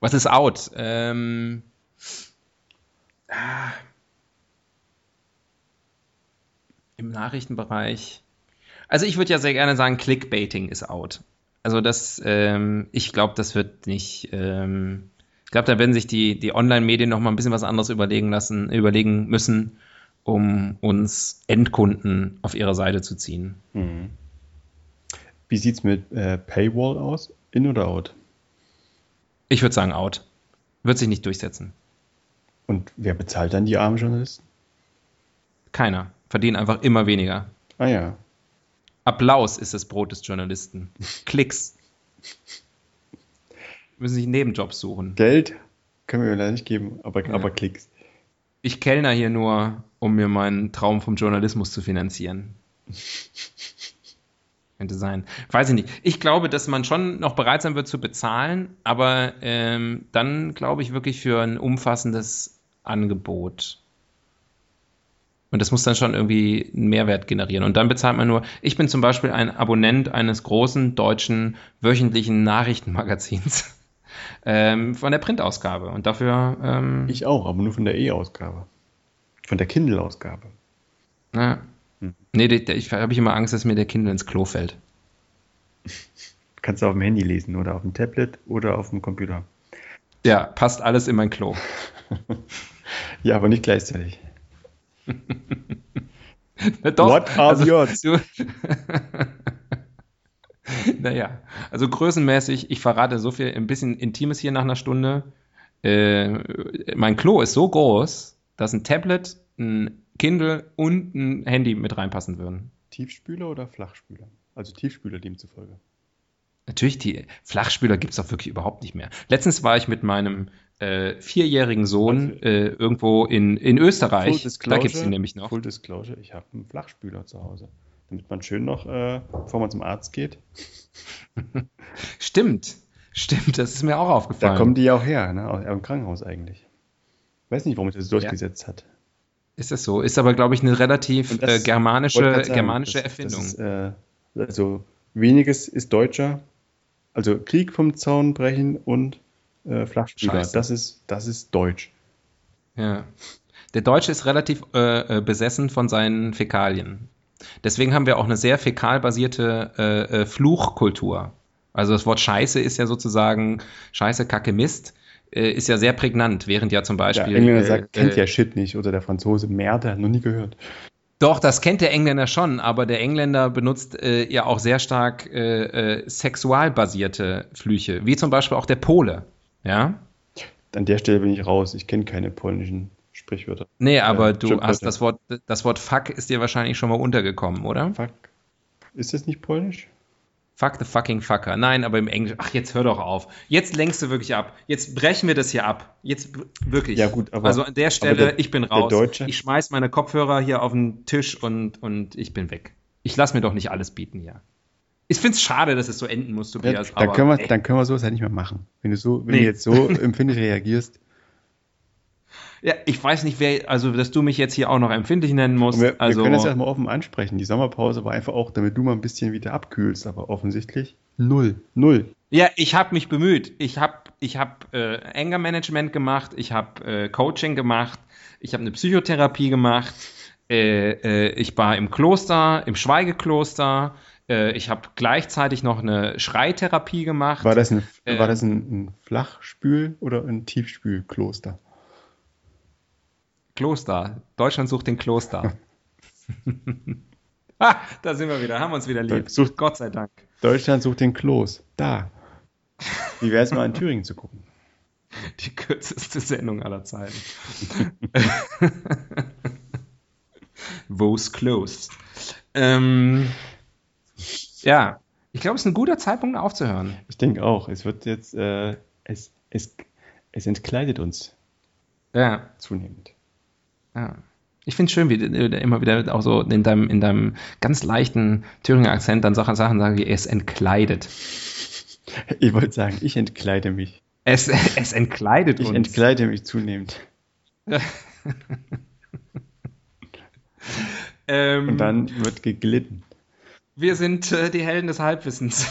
was ist out? Ähm, ah, Im Nachrichtenbereich. Also ich würde ja sehr gerne sagen, Clickbaiting ist out. Also das, ähm, ich glaube, das wird nicht. Ähm, ich glaube, da werden sich die, die Online-Medien noch mal ein bisschen was anderes überlegen lassen, überlegen müssen, um uns Endkunden auf ihre Seite zu ziehen. Mhm. Wie sieht es mit äh, Paywall aus? In oder out? Ich würde sagen out. Wird sich nicht durchsetzen. Und wer bezahlt dann die armen Journalisten? Keiner. Verdienen einfach immer weniger. Ah ja. Applaus ist das Brot des Journalisten. Klicks. Müssen sich Nebenjobs suchen. Geld können wir leider nicht geben, aber, ja. aber Klicks. Ich kellner hier nur, um mir meinen Traum vom Journalismus zu finanzieren. Könnte sein. Weiß ich nicht. Ich glaube, dass man schon noch bereit sein wird zu bezahlen, aber ähm, dann glaube ich wirklich für ein umfassendes Angebot. Und das muss dann schon irgendwie einen Mehrwert generieren. Und dann bezahlt man nur, ich bin zum Beispiel ein Abonnent eines großen deutschen wöchentlichen Nachrichtenmagazins ähm, von der Printausgabe. Und dafür. Ähm, ich auch, aber nur von der E-Ausgabe. Von der Kindle-Ausgabe. Na, hm. Nee, ich habe ich immer Angst, dass mir der Kindle ins Klo fällt. Kannst du auf dem Handy lesen oder auf dem Tablet oder auf dem Computer. Ja, passt alles in mein Klo. ja, aber nicht gleichzeitig. Doch, What are also, yours? Du, naja, also größenmäßig, ich verrate so viel, ein bisschen Intimes hier nach einer Stunde. Äh, mein Klo ist so groß, dass ein Tablet, ein Kindle und ein Handy mit reinpassen würden. Tiefspüler oder Flachspüler? Also Tiefspüler demzufolge. Natürlich, die Flachspüler gibt es doch wirklich überhaupt nicht mehr. Letztens war ich mit meinem äh, vierjährigen Sohn also, äh, irgendwo in, in Österreich. Da gibt es ihn nämlich noch. Full Disclosure, ich habe einen Flachspüler zu Hause. Damit man schön noch, äh, bevor man zum Arzt geht. Stimmt, stimmt, das ist mir auch aufgefallen. Da kommen die ja auch her, ne? Aus dem Krankenhaus eigentlich. Weiß nicht, warum es das durchgesetzt ja. hat. Ist das so? Ist aber, glaube ich, eine relativ das, äh, germanische, sagen, germanische das, Erfindung. Das ist, äh, also weniges ist deutscher. Also Krieg vom Zaun brechen und äh, Flachspieler. Das ist, das ist Deutsch. Ja. Der Deutsche ist relativ äh, äh, besessen von seinen Fäkalien. Deswegen haben wir auch eine sehr fäkalbasierte äh, äh, Fluchkultur. Also das Wort Scheiße ist ja sozusagen Scheiße, Kacke, Mist äh, ist ja sehr prägnant, während ja zum Beispiel. Der Engländer sagt, kennt ja Shit nicht oder der Franzose Merde, noch nie gehört. Doch, das kennt der Engländer schon, aber der Engländer benutzt äh, ja auch sehr stark äh, äh, sexualbasierte Flüche, wie zum Beispiel auch der Pole. Ja? An der Stelle bin ich raus. Ich kenne keine polnischen Sprichwörter. Nee, aber äh, du hast das Wort, das Wort Fuck ist dir wahrscheinlich schon mal untergekommen, oder? Fuck. Ist das nicht polnisch? Fuck the fucking fucker. Nein, aber im Englisch. Ach, jetzt hör doch auf. Jetzt lenkst du wirklich ab. Jetzt brechen wir das hier ab. Jetzt wirklich. Ja, gut, aber. Also an der Stelle, der, ich bin raus. Ich schmeiß meine Kopfhörer hier auf den Tisch und, und ich bin weg. Ich lass mir doch nicht alles bieten hier. Ich finde es schade, dass es so enden muss, Tobias. Ja, dann, aber, können wir, dann können wir sowas halt nicht mehr machen. Wenn du so, wenn nee. du jetzt so empfindlich reagierst. Ja, ich weiß nicht, wer, also dass du mich jetzt hier auch noch empfindlich nennen musst. Wir, also, wir können das erstmal offen ansprechen. Die Sommerpause war einfach auch, damit du mal ein bisschen wieder abkühlst, aber offensichtlich null. Null. Ja, ich habe mich bemüht. Ich habe ich hab, äh, Anger Management gemacht, ich habe äh, Coaching gemacht, ich habe eine Psychotherapie gemacht, äh, äh, ich war im Kloster, im Schweigekloster, Äh, ich habe gleichzeitig noch eine Schreitherapie gemacht. War das ein, äh, war das ein, ein Flachspül- oder ein Tiefspülkloster? Kloster. Deutschland sucht den Kloster. ah, da sind wir wieder. Haben wir uns wieder lieb. Sucht, Gott sei Dank. Deutschland sucht den Klos. Da. Wie wäre es mal in Thüringen zu gucken? Die kürzeste Sendung aller Zeiten. Wo's closed? Ähm, ja, ich glaube, es ist ein guter Zeitpunkt aufzuhören. Ich denke auch. Es wird jetzt, äh, es, es, es entkleidet uns. Ja. Zunehmend. Ja. Ich finde es schön, wie du immer wieder auch so in deinem, in deinem ganz leichten Thüringer Akzent dann Sachen, Sachen sagen wie es entkleidet. Ich wollte sagen, ich entkleide mich. Es, es entkleidet ich uns. Ich entkleide mich zunehmend. ähm, Und dann wird geglitten. Wir sind äh, die Helden des Halbwissens.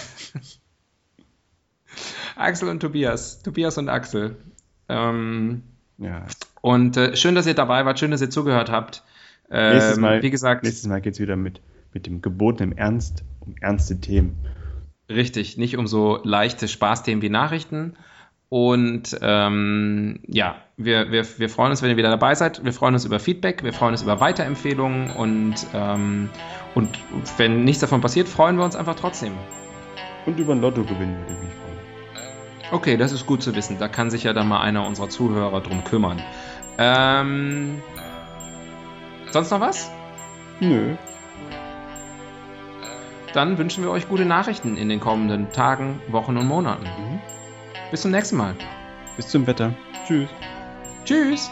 Axel und Tobias. Tobias und Axel. Ähm, ja. Und äh, schön, dass ihr dabei wart, schön, dass ihr zugehört habt. Ähm, nächstes Mal, wie gesagt, nächstes Mal geht es wieder mit, mit dem gebotenen Ernst um ernste Themen. Richtig, nicht um so leichte Spaßthemen wie Nachrichten. Und ähm, ja, wir, wir, wir freuen uns, wenn ihr wieder dabei seid. Wir freuen uns über Feedback, wir freuen uns über Weiterempfehlungen und, ähm, und wenn nichts davon passiert, freuen wir uns einfach trotzdem. Und über ein Lottogewinn würde ich mich freuen. Okay, das ist gut zu wissen. Da kann sich ja dann mal einer unserer Zuhörer drum kümmern. Ähm, sonst noch was? Nö. Dann wünschen wir euch gute Nachrichten in den kommenden Tagen, Wochen und Monaten. Mhm. Bis zum nächsten Mal. Bis zum Wetter. Tschüss. Tschüss.